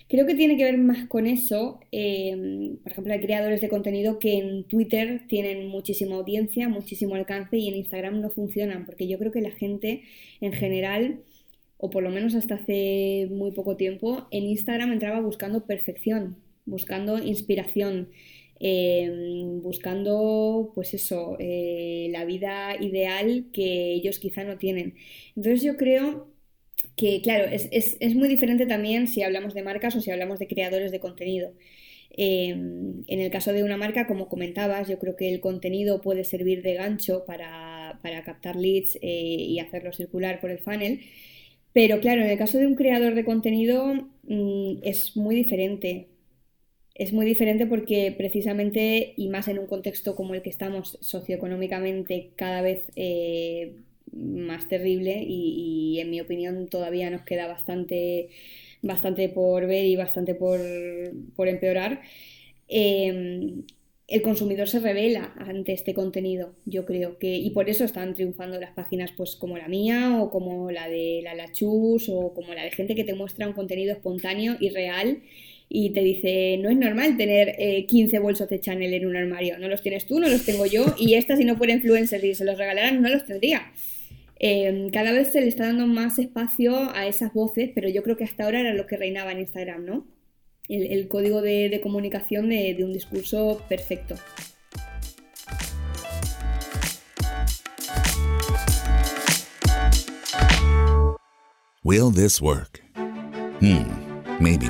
Creo que tiene que ver más con eso. Em, por ejemplo, hay creadores de contenido que en Twitter tienen muchísima audiencia, muchísimo alcance y en Instagram no funcionan, porque yo creo que la gente en general o por lo menos hasta hace muy poco tiempo, en Instagram entraba buscando perfección, buscando inspiración, em, buscando, pues eso, eh, la vida ideal que ellos quizá no tienen. Entonces yo creo que, claro, es, muy diferente también si hablamos de marcas o si hablamos de creadores de contenido. Em, en el caso de una marca, como comentabas, yo creo que el contenido puede servir de gancho para, captar leads eh, y hacerlo circular por el funnel. Pero claro, en el caso de un creador de contenido mm, es muy diferente es muy diferente porque precisamente, y más en un contexto como el que estamos socioeconómicamente cada vez eh, más terrible y, en mi opinión todavía nos queda bastante, bastante por ver y bastante por, empeorar, em, el consumidor se revela ante este contenido, yo creo que, y por eso están triunfando las páginas pues como la mía o como la de la Lachus o como la de gente que te muestra un contenido espontáneo y real y te dice, no es normal tener 15 eh, bolsos de Chanel en un armario, no los tienes tú, no los tengo yo, y esta si no fuera influencer y se los regalaran, no los tendría. Em, cada vez se le está dando más espacio a esas voces, pero yo creo que hasta ahora era lo que reinaba en Instagram, ¿no? El, código de, comunicación de, de un discurso perfecto. Will this work? Hmm, maybe.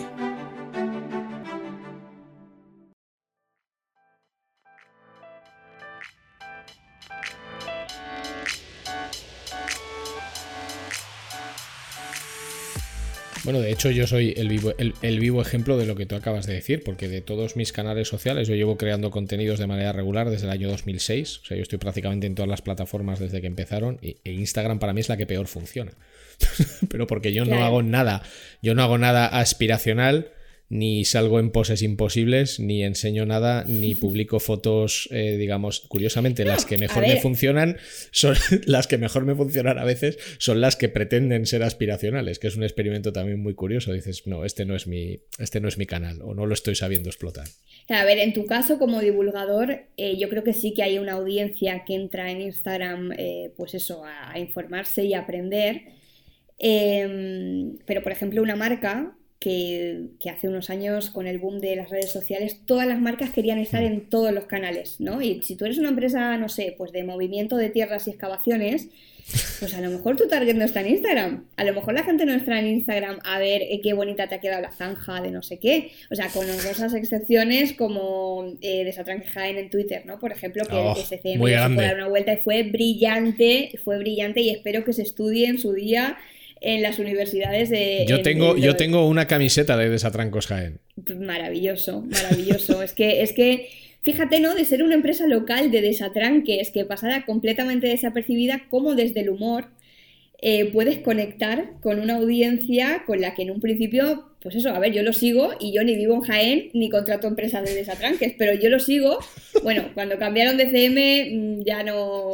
Bueno, de hecho yo soy el vivo, el, vivo ejemplo de lo que tú acabas de decir, porque de todos mis canales sociales yo llevo creando contenidos de manera regular desde el año 2006, o sea, yo estoy prácticamente en todas las plataformas desde que empezaron y, e Instagram para mí es la que peor funciona. Pero porque yo no hago nada, yo no hago nada aspiracional ni salgo en poses imposibles, ni enseño nada, ni publico fotos, eh, digamos, curiosamente, las que mejor me funcionan son las que mejor me funcionan a veces, son las que pretenden ser aspiracionales, que es un experimento también muy curioso. Dices, no, este no es mi, este no es mi canal, o no lo estoy sabiendo explotar. A ver, en tu caso como divulgador, eh, yo creo que sí que hay una audiencia que entra en Instagram, eh, pues eso, a, informarse y aprender. Em, pero, por ejemplo, una marca que, hace unos años con el boom de las redes sociales todas las marcas querían estar en todos los canales, ¿no? Y si tú eres una empresa, no sé, pues de movimiento de tierras y excavaciones, pues a lo mejor tu target no está en Instagram. A lo mejor la gente no está en Instagram a ver eh, qué bonita te ha quedado la zanja de no sé qué. O sea, con honrosas excepciones como eh, Desatranque Jaén en Twitter, ¿no? Por ejemplo, que oh, SCM fue a dar una vuelta y fue brillante, fue brillante y espero que se estudie en su día en las universidades de... Yo tengo, yo tengo una camiseta de Desatrancos Jaén. Maravilloso, maravilloso. es que, es que, fíjate, ¿no? De ser una empresa local de desatranques que pasara completamente desapercibida, como desde el humor eh, puedes conectar con una audiencia con la que en un principio, pues eso, a ver, yo lo sigo y yo ni vivo en Jaén ni contrato empresas de desatranques, pero yo lo sigo. Bueno, cuando cambiaron de CM mm, ya no,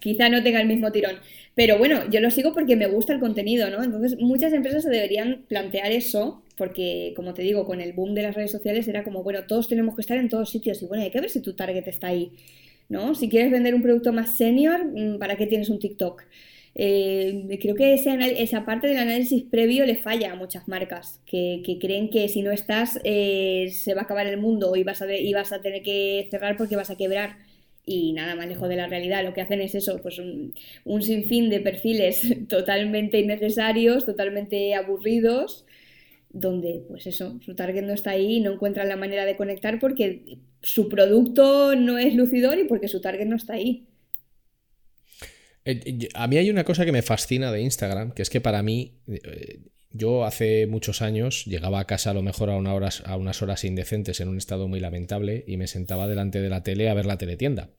quizá no tenga el mismo tirón. Pero bueno, yo lo sigo porque me gusta el contenido, ¿no? Entonces, muchas empresas se deberían plantear eso, porque, como te digo, con el boom de las redes sociales era como, bueno, todos tenemos que estar en todos sitios y bueno, hay que ver si tu target está ahí, ¿no? Si quieres vender un producto más senior, mm, ¿para qué tienes un TikTok? Eh, creo que ese esa parte del análisis previo le falla a muchas marcas que, creen que si no estás eh, se va a acabar el mundo y vas, a, y vas a tener que cerrar porque vas a quebrar y nada más lejos de la realidad. Lo que hacen es eso, pues un, sinfín de perfiles totalmente innecesarios, totalmente aburridos, donde pues eso, su target no está ahí no encuentran la manera de conectar porque su producto no es lucidor y porque su target no está ahí. Eh, a mí hay una cosa que me fascina de Instagram, que es que para mí eh, yo hace muchos años llegaba a casa a lo mejor a, a unas horas indecentes en un estado muy lamentable y me sentaba delante de la tele a ver la teletienda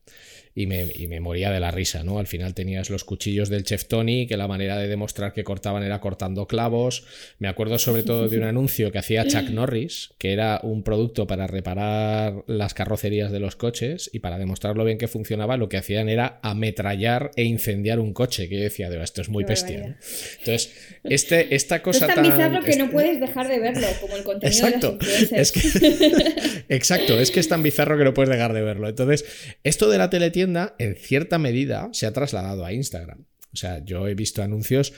y me, moría de la risa, ¿no? Al final tenías los cuchillos del chef Tony, que la manera de demostrar que cortaban era cortando clavos. Me acuerdo sobre todo de un anuncio que hacía Chuck Norris, que era un producto para reparar las carrocerías de los coches y para demostrar lo bien que funcionaba, lo que hacían era ametrallar e incendiar un coche, que yo decía, esto es muy bestia. Entonces, este, esta cosa es tan, bizarro que no puedes dejar de verlo, como el contenido exacto, es que... Exacto, es que es tan bizarro que no puedes dejar de verlo. Entonces, esto de la en cierta medida, se ha trasladado a Instagram. O sea, yo he visto anuncios.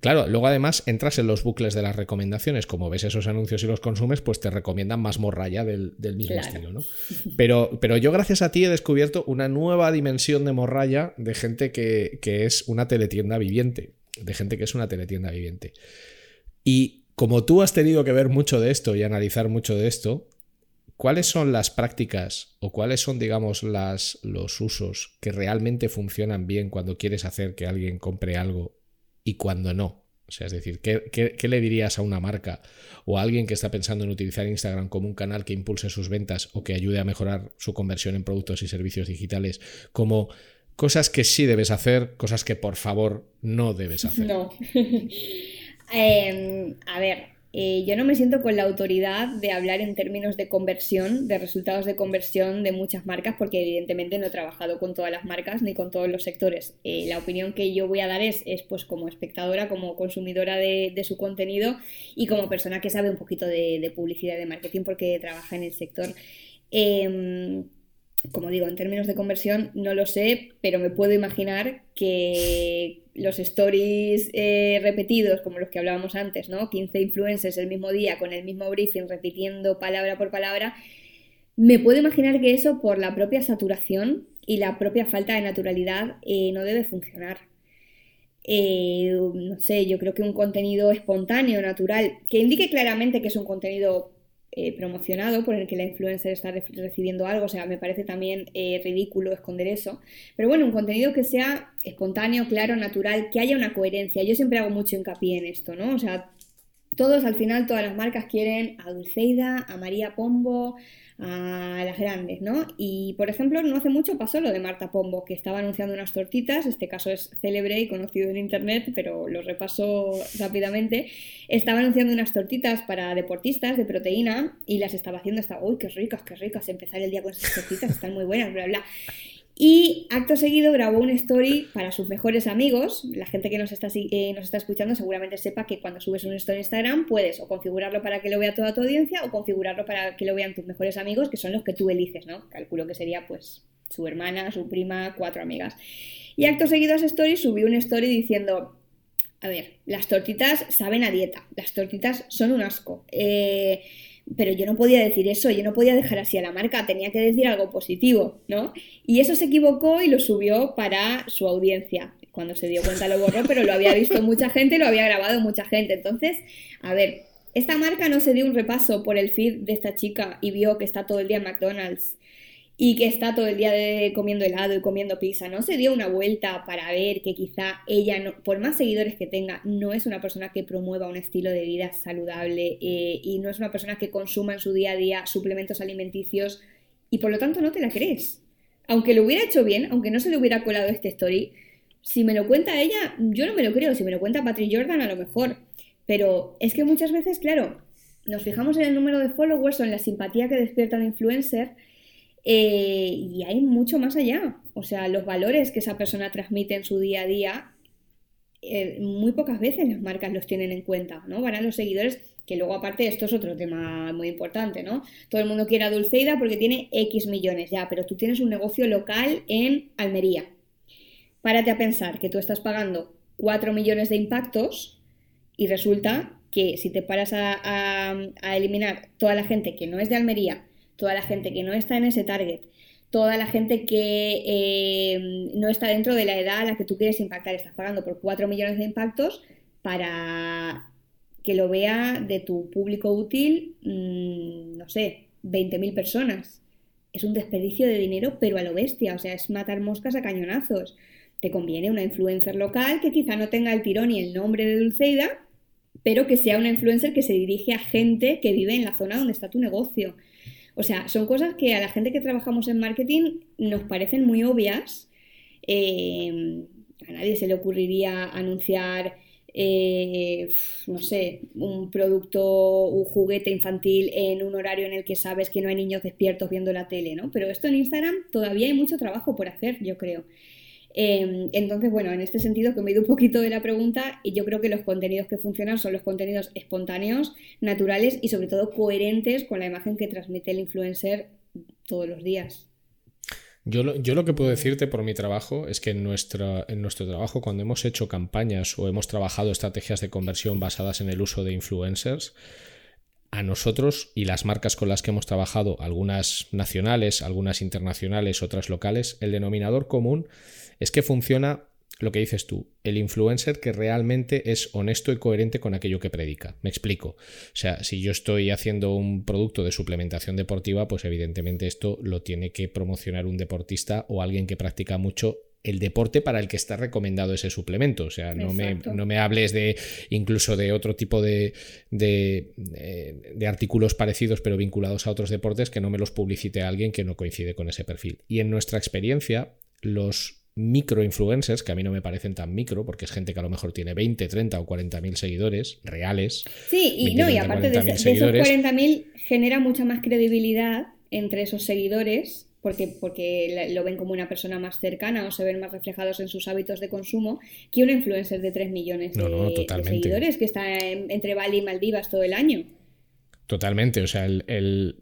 Claro, luego además entras en los bucles de las recomendaciones, como ves esos anuncios y los consumes, pues te recomiendan más morralla del, mismo estilo, ¿no? Pero, pero yo gracias a ti he descubierto una nueva dimensión de morralla de gente que, que es una teletienda viviente, de gente que es una teletienda viviente. Y como tú has tenido que ver mucho de esto y analizar mucho de esto, ¿cuáles son las prácticas o cuáles son, digamos, los usos que realmente funcionan bien cuando quieres hacer que alguien compre algo y cuando no? O sea, es decir, ¿qué, le dirías a una marca o a alguien que está pensando en utilizar Instagram como un canal que impulse sus ventas o que ayude a mejorar su conversión en productos y servicios digitales como cosas que sí debes hacer, cosas que por favor no debes hacer? No. Em, a ver, eh, yo no me siento con la autoridad de hablar en términos de conversión, de resultados de conversión de muchas marcas, porque evidentemente no he trabajado con todas las marcas ni con todos los sectores. Eh, la opinión que yo voy a dar es, es pues como espectadora, como consumidora de, su contenido y como persona que sabe un poquito de, publicidad y de marketing porque trabaja en el sector. Em, como digo, en términos de conversión no lo sé, pero me puedo imaginar que los stories eh, repetidos, como los que hablábamos antes, ¿no? 15 influencers el mismo día con el mismo briefing, repitiendo palabra por palabra, me puedo imaginar que eso por la propia saturación y la propia falta de naturalidad eh, no debe funcionar. Eh, no sé, yo creo que un contenido espontáneo, natural, que indique claramente que es un contenido eh, promocionado por el que la influencer está recibiendo algo, o sea, me parece también eh, ridículo esconder eso. Pero bueno, un contenido que sea espontáneo, claro, natural, que haya una coherencia. Yo siempre hago mucho hincapié en esto, ¿no? O sea, Todos, al final, todas las marcas quieren a Dulceida, a María Pombo, a las grandes, ¿no? Y, por ejemplo, no hace mucho pasó lo de Marta Pombo, que estaba anunciando unas tortitas, este caso es célebre y conocido en Internet, pero lo repaso rápidamente, estaba anunciando unas tortitas para deportistas de proteína y las estaba haciendo hasta, uy, qué ricas, qué ricas, empezar el día con esas tortitas, están muy buenas, bla, bla. Y acto seguido grabó una story para sus mejores amigos. La gente que nos está, eh, nos está escuchando seguramente sepa que cuando subes un story en Instagram puedes o configurarlo para que lo vea toda tu audiencia o configurarlo para que lo vean tus mejores amigos, que son los que tú eliges, ¿no? Calculo que sería pues su hermana, su prima, cuatro amigas. Y acto seguido a esa story subí una story diciendo, a ver, las tortitas saben a dieta, las tortitas son un asco. Eh, pero yo no podía decir eso, yo no podía dejar así a la marca, tenía que decir algo positivo, ¿no? Y eso se equivocó y lo subió para su audiencia. Cuando se dio cuenta lo borró, pero lo había visto mucha gente, lo había grabado mucha gente. Entonces, a ver, esta marca no se dio un repaso por el feed de esta chica y vio que está todo el día en McDonald's y que está todo el día comiendo helado y comiendo pizza, ¿no? Se dio una vuelta para ver que quizá ella, no, por más seguidores que tenga, no es una persona que promueva un estilo de vida saludable eh, y no es una persona que consuma en su día a día suplementos alimenticios y por lo tanto no te la crees. Aunque lo hubiera hecho bien, aunque no se le hubiera colado este story, si me lo cuenta ella, yo no me lo creo, si me lo cuenta Patrick Jordan a lo mejor. Pero es que muchas veces, claro, nos fijamos en el número de followers o en la simpatía que despierta un influencer eh, y hay mucho más allá. O sea, los valores que esa persona transmite en su día a día, eh, muy pocas veces las marcas los tienen en cuenta, ¿no? Van a los seguidores, que luego aparte esto es otro tema muy importante, ¿no? Todo el mundo quiere a Dulceida porque tiene X millones ya, pero tú tienes un negocio local en Almería. Párate a pensar que tú estás pagando 4 millones de impactos y resulta que si te paras a eliminar toda la gente que no es de Almería, toda la gente que no está en ese target, toda la gente que eh, no está dentro de la edad a la que tú quieres impactar. Estás pagando por 4 millones de impactos para que lo vea de tu público útil, mm, no sé, 20.000 personas. Es un desperdicio de dinero, pero a lo bestia, o sea, es matar moscas a cañonazos. Te conviene una influencer local que quizá no tenga el tirón y el nombre de Dulceida, pero que sea una influencer que se dirige a gente que vive en la zona donde está tu negocio. O sea, son cosas que a la gente que trabajamos en marketing nos parecen muy obvias. Eh, a nadie se le ocurriría anunciar, eh, no sé, un producto, un juguete infantil en un horario en el que sabes que no hay niños despiertos viendo la tele, ¿no? Pero esto en Instagram todavía hay mucho trabajo por hacer, yo creo. Em, entonces, bueno, en este sentido que me he ido un poquito de la pregunta y yo creo que los contenidos que funcionan son los contenidos espontáneos, naturales y sobre todo coherentes con la imagen que transmite el influencer todos los días. Yo lo, yo lo, que puedo decirte por mi trabajo es que en, en nuestro trabajo, cuando hemos hecho campañas o hemos trabajado estrategias de conversión basadas en el uso de influencers, a nosotros y las marcas con las que hemos trabajado, algunas nacionales, algunas internacionales, otras locales, el denominador común es que funciona lo que dices tú, el influencer que realmente es honesto y coherente con aquello que predica. Me explico. O sea, si yo estoy haciendo un producto de suplementación deportiva, pues evidentemente esto lo tiene que promocionar un deportista o alguien que practica mucho el deporte para el que está recomendado ese suplemento. O sea, no me, no me, hables de incluso de otro tipo de, de, eh, de, artículos parecidos pero vinculados a otros deportes que no me los publicite a alguien que no coincide con ese perfil. Y en nuestra experiencia, los micro influencers, que a mí no me parecen tan micro, porque es gente que a lo mejor tiene 20, 30 o 40 mil seguidores reales. Sí, y, no, y aparte de, de, esos 40 mil genera mucha más credibilidad entre esos seguidores, porque, porque lo ven como una persona más cercana o se ven más reflejados en sus hábitos de consumo, que un influencer de 3 millones de, seguidores que está entre Bali y Maldivas todo el año. Totalmente, o sea, el el,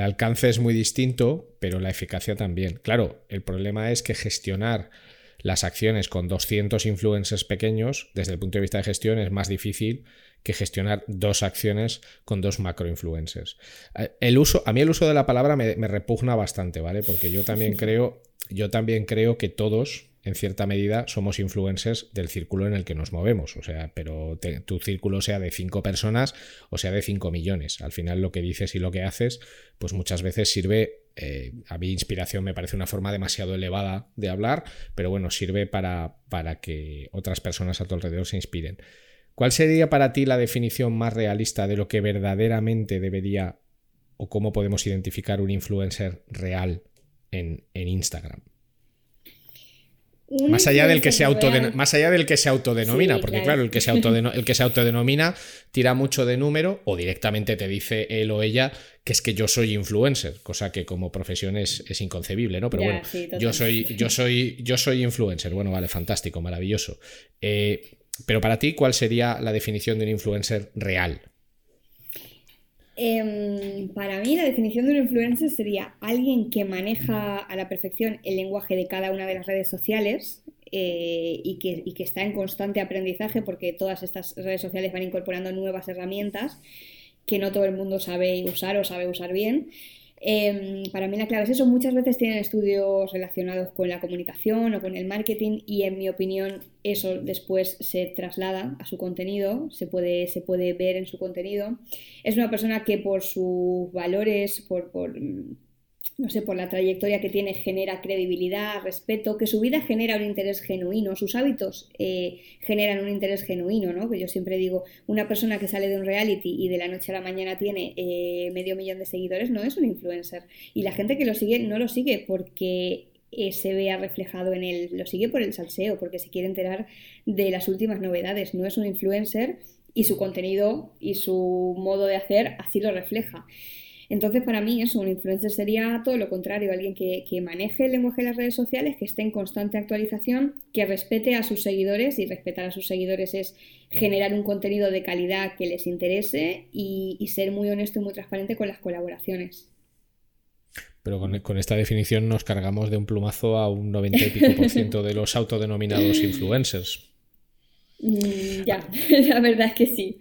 alcance es muy distinto, pero la eficacia también. Claro, el problema es que gestionar las acciones con 200 influencers pequeños, desde el punto de vista de gestión, es más difícil que gestionar dos acciones con dos macro influencers. Eh, el uso, a mí el uso de la palabra me, me repugna bastante, ¿vale? Porque yo también creo, yo también creo que todos, en cierta medida somos influencers del círculo en el que nos movemos. O sea, pero tu círculo sea de cinco personas o sea de cinco millones. Al final lo que dices y lo que haces, pues muchas veces sirve. Eh, a mí inspiración me parece una forma demasiado elevada de hablar, pero bueno, sirve para, para que otras personas a tu alrededor se inspiren. ¿Cuál sería para ti la definición más realista de lo que verdaderamente debería o cómo podemos identificar un influencer real en, Instagram? Más allá, del que se más allá del que se autodenomina, porque claro, el, que se el que se autodenomina tira mucho de número o directamente te dice él o ella que es que yo soy influencer, cosa que como profesión es, inconcebible, ¿no? Pero bueno, yo soy, yo soy, yo soy influencer. Bueno, vale, fantástico, maravilloso. Eh, pero para ti, ¿cuál sería la definición de un influencer real? Em, para mí la definición de un influencer sería alguien que maneja a la perfección el lenguaje de cada una de las redes sociales eh, y, que, y, que, está en constante aprendizaje porque todas estas redes sociales van incorporando nuevas herramientas que no todo el mundo sabe usar o sabe usar bien. Em, para mí la clave es eso. Muchas veces tienen estudios relacionados con la comunicación o con el marketing y en mi opinión eso después se traslada a su contenido, se puede, se puede ver en su contenido. Es una persona que por sus valores, por, por no sé, por la trayectoria que tiene, genera credibilidad, respeto, que su vida genera un interés genuino, sus hábitos eh, generan un interés genuino, ¿no? Que yo siempre digo, una persona que sale de un reality y de la noche a la mañana tiene eh, medio millón de seguidores no es un influencer. Y la gente que lo sigue no lo sigue porque eh, se vea reflejado en él, lo sigue por el salseo, porque se quiere enterar de las últimas novedades, no es un influencer y su contenido y su modo de hacer así lo refleja. Entonces, para mí, eso, un influencer sería todo lo contrario, alguien que, maneje el lenguaje de las redes sociales, que esté en constante actualización, que respete a sus seguidores, y respetar a sus seguidores es generar un contenido de calidad que les interese y, ser muy honesto y muy transparente con las colaboraciones. Pero con, esta definición nos cargamos de un plumazo a un 90 y pico por ciento de los autodenominados influencers. Mm, ya, la verdad es que sí.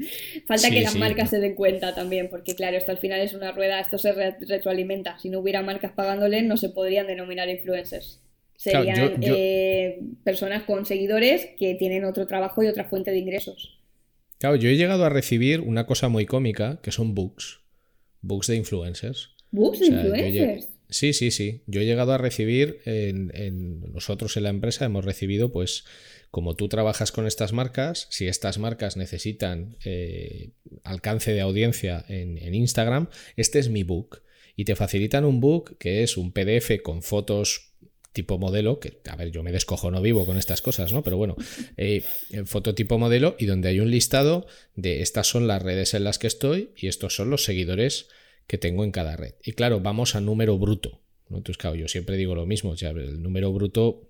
Falta que las marcas se den cuenta también, porque claro, esto al final es una rueda, esto se retroalimenta. Si no hubiera marcas pagándoles, no se podrían denominar influencers. Serían eh, personas con seguidores que tienen otro trabajo y otra fuente de ingresos. Claro, yo he llegado a recibir una cosa muy cómica, que son books. Books de influencers. ¿Books de influencers? Sí, sí, sí. Yo he llegado a recibir, en, nosotros en la empresa hemos recibido pues como tú trabajas con estas marcas, si estas marcas necesitan eh, alcance de audiencia en, Instagram, este es mi book. Y te facilitan un book que es un PDF con fotos tipo modelo, que a ver, yo me descojo, no vivo con estas cosas, ¿no? Pero bueno, eh, foto tipo modelo y donde hay un listado de estas son las redes en las que estoy y estos son los seguidores que tengo en cada red. Y claro, vamos a número bruto. ¿no? Entonces, claro, yo siempre digo lo mismo, o sea, el número bruto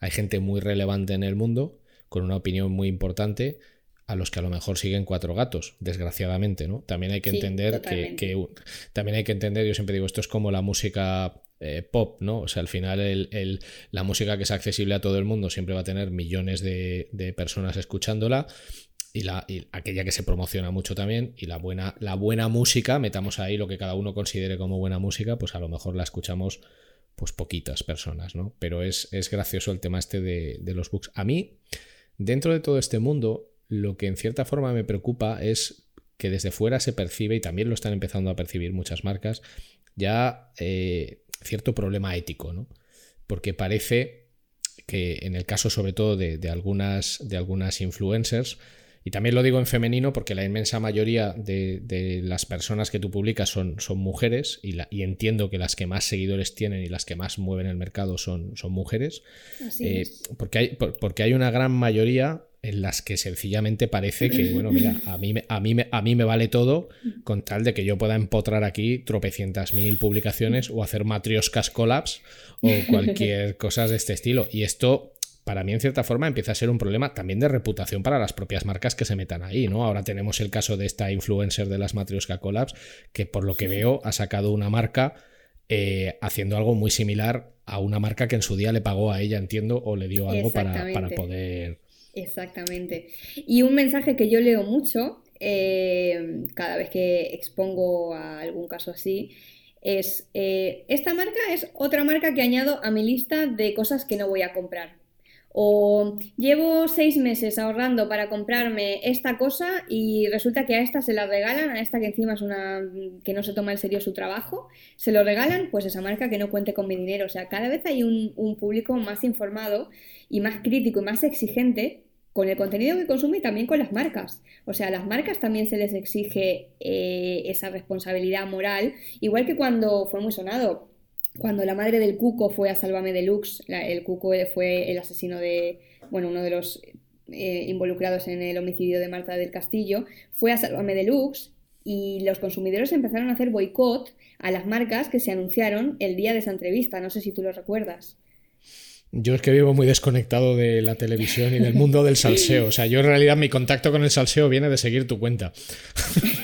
hay gente muy relevante en el mundo, con una opinión muy importante, a los que a lo mejor siguen cuatro gatos, desgraciadamente, ¿no? También hay que entender que, También hay que entender, yo siempre digo, esto es como la música eh, pop, ¿no? O sea, al final el, la música que es accesible a todo el mundo siempre va a tener millones de, personas escuchándola. Y, la, y aquella que se promociona mucho también, y la buena, la buena música, metamos ahí lo que cada uno considere como buena música, pues a lo mejor la escuchamos pues poquitas personas, ¿no? Pero es, es gracioso el tema este de, los bugs. A mí, dentro de todo este mundo, lo que en cierta forma me preocupa es que desde fuera se percibe, y también lo están empezando a percibir muchas marcas, ya eh, cierto problema ético, ¿no? Porque parece que en el caso sobre todo de, de, algunas, de algunas influencers, y también lo digo en femenino porque la inmensa mayoría de, las personas que tú publicas son, son mujeres y, y, entiendo que las que más seguidores tienen y las que más mueven el mercado son, son mujeres. Eh, porque, hay, porque hay una gran mayoría en las que sencillamente parece que, bueno, mira, a mí, a mí, a mí me vale todo con tal de que yo pueda empotrar aquí tropecientas mil publicaciones o hacer matrioscas collabs o cualquier cosa de este estilo. Y esto para mí en cierta forma empieza a ser un problema también de reputación para las propias marcas que se metan ahí, ¿no? Ahora tenemos el caso de esta influencer de las Matrioska Collabs, que por lo que veo ha sacado una marca eh, haciendo algo muy similar a una marca que en su día le pagó a ella, entiendo, o le dio algo para, poder... Exactamente. Y un mensaje que yo leo mucho eh, cada vez que expongo a algún caso así es, eh, esta marca es otra marca que añado a mi lista de cosas que no voy a comprar. O llevo seis meses ahorrando para comprarme esta cosa y resulta que a esta se la regalan, a esta que encima es una que no se toma en serio su trabajo, se lo regalan, pues esa marca que no cuente con mi dinero. O sea, cada vez hay un, público más informado y más crítico y más exigente con el contenido que consume y también con las marcas. O sea, a las marcas también se les exige eh, esa responsabilidad moral, igual que cuando fue muy sonado, cuando la madre del Cuco fue a Sálvame Deluxe, el Cuco fue el asesino de, bueno, uno de los eh, involucrados en el homicidio de Marta del Castillo, fue a Sálvame Deluxe y los consumidores empezaron a hacer boicot a las marcas que se anunciaron el día de esa entrevista. No sé si tú lo recuerdas. Yo es que vivo muy desconectado de la televisión y del mundo del salseo. O sea, yo en realidad mi contacto con el salseo viene de seguir tu cuenta.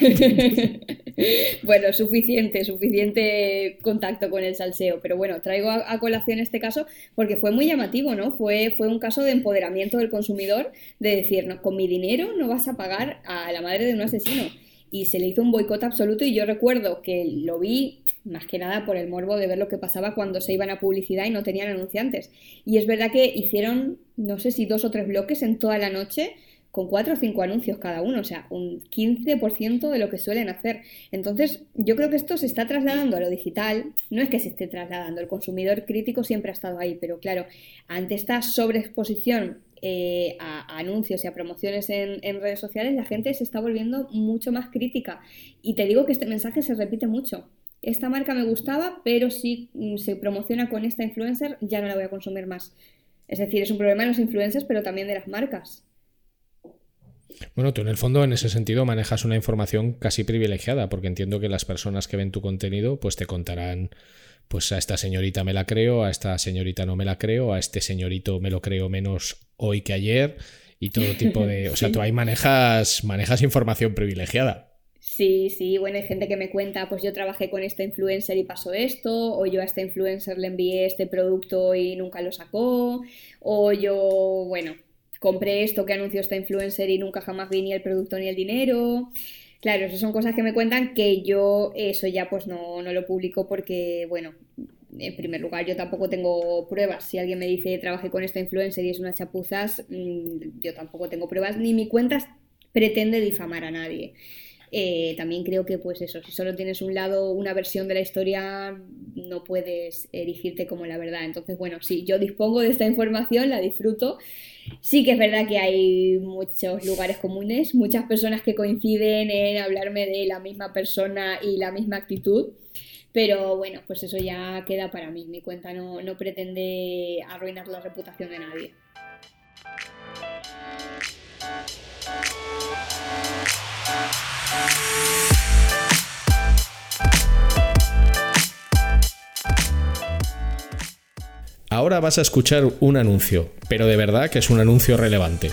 bueno, suficiente, suficiente contacto con el salseo. Pero bueno, traigo a, colación este caso porque fue muy llamativo, ¿no? Fue, fue un caso de empoderamiento del consumidor, de decir, no, con mi dinero no vas a pagar a la madre de un asesino y se le hizo un boicot absoluto y yo recuerdo que lo vi más que nada por el morbo de ver lo que pasaba cuando se iban a publicidad y no tenían anunciantes. Y es verdad que hicieron, no sé si dos o tres bloques en toda la noche con cuatro o cinco anuncios cada uno, o sea, un 15% de lo que suelen hacer. Entonces, yo creo que esto se está trasladando a lo digital, no es que se esté trasladando, el consumidor crítico siempre ha estado ahí, pero claro, ante esta sobreexposición eh, a, anuncios y a promociones en, redes sociales, la gente se está volviendo mucho más crítica. Y te digo que este mensaje se repite mucho. Esta marca me gustaba, pero si mm, se promociona con esta influencer, ya no la voy a consumir más. Es decir, es un problema de los influencers, pero también de las marcas. Bueno, tú en el fondo en ese sentido manejas una información casi privilegiada, porque entiendo que las personas que ven tu contenido pues te contarán pues a esta señorita me la creo, a esta señorita no me la creo, a este señorito me lo creo menos hoy que ayer y todo tipo de... O sea, tú ahí manejas, manejas información privilegiada. Sí, sí, bueno, hay gente que me cuenta, pues yo trabajé con esta influencer y pasó esto, o yo a esta influencer le envié este producto y nunca lo sacó, o yo, bueno, compré esto que anunció esta influencer y nunca jamás vi ni el producto ni el dinero. Claro, eso son cosas que me cuentan que yo eso ya pues no, no lo publico porque, bueno, en primer lugar, yo tampoco tengo pruebas. Si alguien me dice trabajé con esta influencer y es una chapuzas, mm, yo tampoco tengo pruebas, ni mi cuenta pretende difamar a nadie. Eh, también creo que, pues eso, si solo tienes un lado, una versión de la historia, no puedes erigirte como la verdad. Entonces, bueno, sí, yo dispongo de esta información, la disfruto. Sí que es verdad que hay muchos lugares comunes, muchas personas que coinciden en hablarme de la misma persona y la misma actitud. Pero bueno, pues eso ya queda para mí. Mi cuenta no, no pretende arruinar la reputación de nadie. Ahora vas a escuchar un anuncio, pero de verdad que es un anuncio relevante.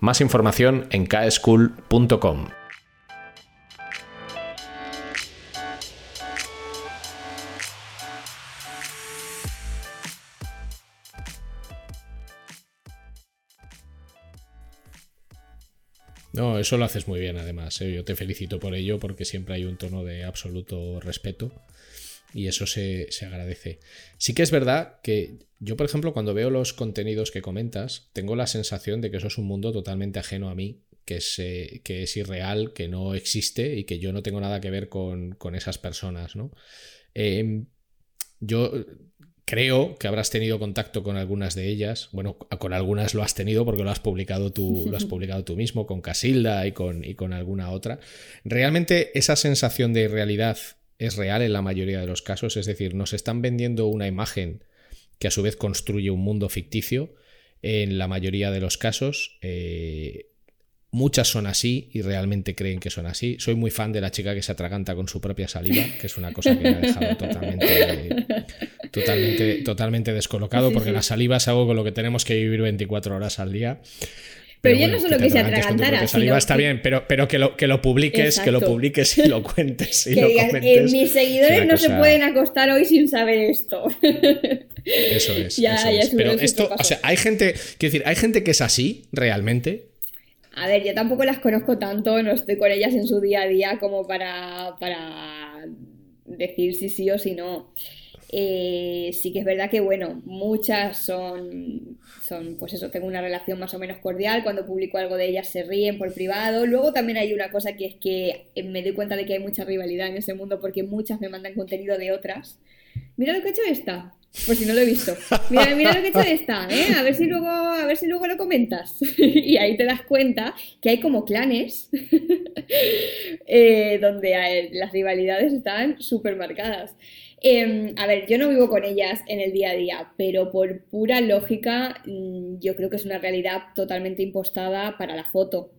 Más información en kschool.com. No, eso lo haces muy bien además. ¿eh? Yo te felicito por ello porque siempre hay un tono de absoluto respeto y eso se, agradece. Sí que es verdad que yo, por ejemplo, cuando veo los contenidos que comentas, tengo la sensación de que eso es un mundo totalmente ajeno a mí, que es, eh, que es irreal, que no existe y que yo no tengo nada que ver con, esas personas, ¿no? Em, yo Creo que habrás tenido contacto con algunas de ellas. Bueno, con algunas lo has tenido porque lo has publicado tú, lo has publicado tú mismo, con Casilda y con, y con alguna otra. Realmente esa sensación de irrealidad es real en la mayoría de los casos. Es decir, nos están vendiendo una imagen que a su vez construye un mundo ficticio. En la mayoría de los casos. Eh, Muchas son así y realmente creen que son así. Soy muy fan de la chica que se atraganta con su propia saliva, que es una cosa que me ha dejado totalmente, totalmente, totalmente descolocado, porque la saliva es algo con lo que tenemos que vivir 24 horas al día. Pero, yo no solo que, se atragantara. Sino está bien, pero, pero que, lo, que lo publiques, que lo publiques y lo cuentes. Y lo comentes, mis seguidores no se pueden acostar hoy sin saber esto. Eso es. ya, eso es. Pero esto, o sea, hay gente, quiero decir, hay gente que es así realmente. A ver, yo tampoco las conozco tanto, no estoy con ellas en su día a día como para, para decir si sí o si no. Eh, sí que es verdad que, bueno, muchas son, son, pues eso, tengo una relación más o menos cordial, cuando publico algo de ellas se ríen por privado. Luego también hay una cosa que es que eh, me doy cuenta de que hay mucha rivalidad en ese mundo porque muchas me mandan contenido de otras. Mira lo que ha hecho esta, por si no lo he visto. Mira, mira lo que he hecho esta, ¿eh? A ver si luego, a ver si luego lo comentas. y ahí te das cuenta que hay como clanes eh, donde las rivalidades están súper marcadas. Em, a ver, yo no vivo con ellas en el día a día, pero por pura lógica, mm, yo creo que es una realidad totalmente impostada para la foto.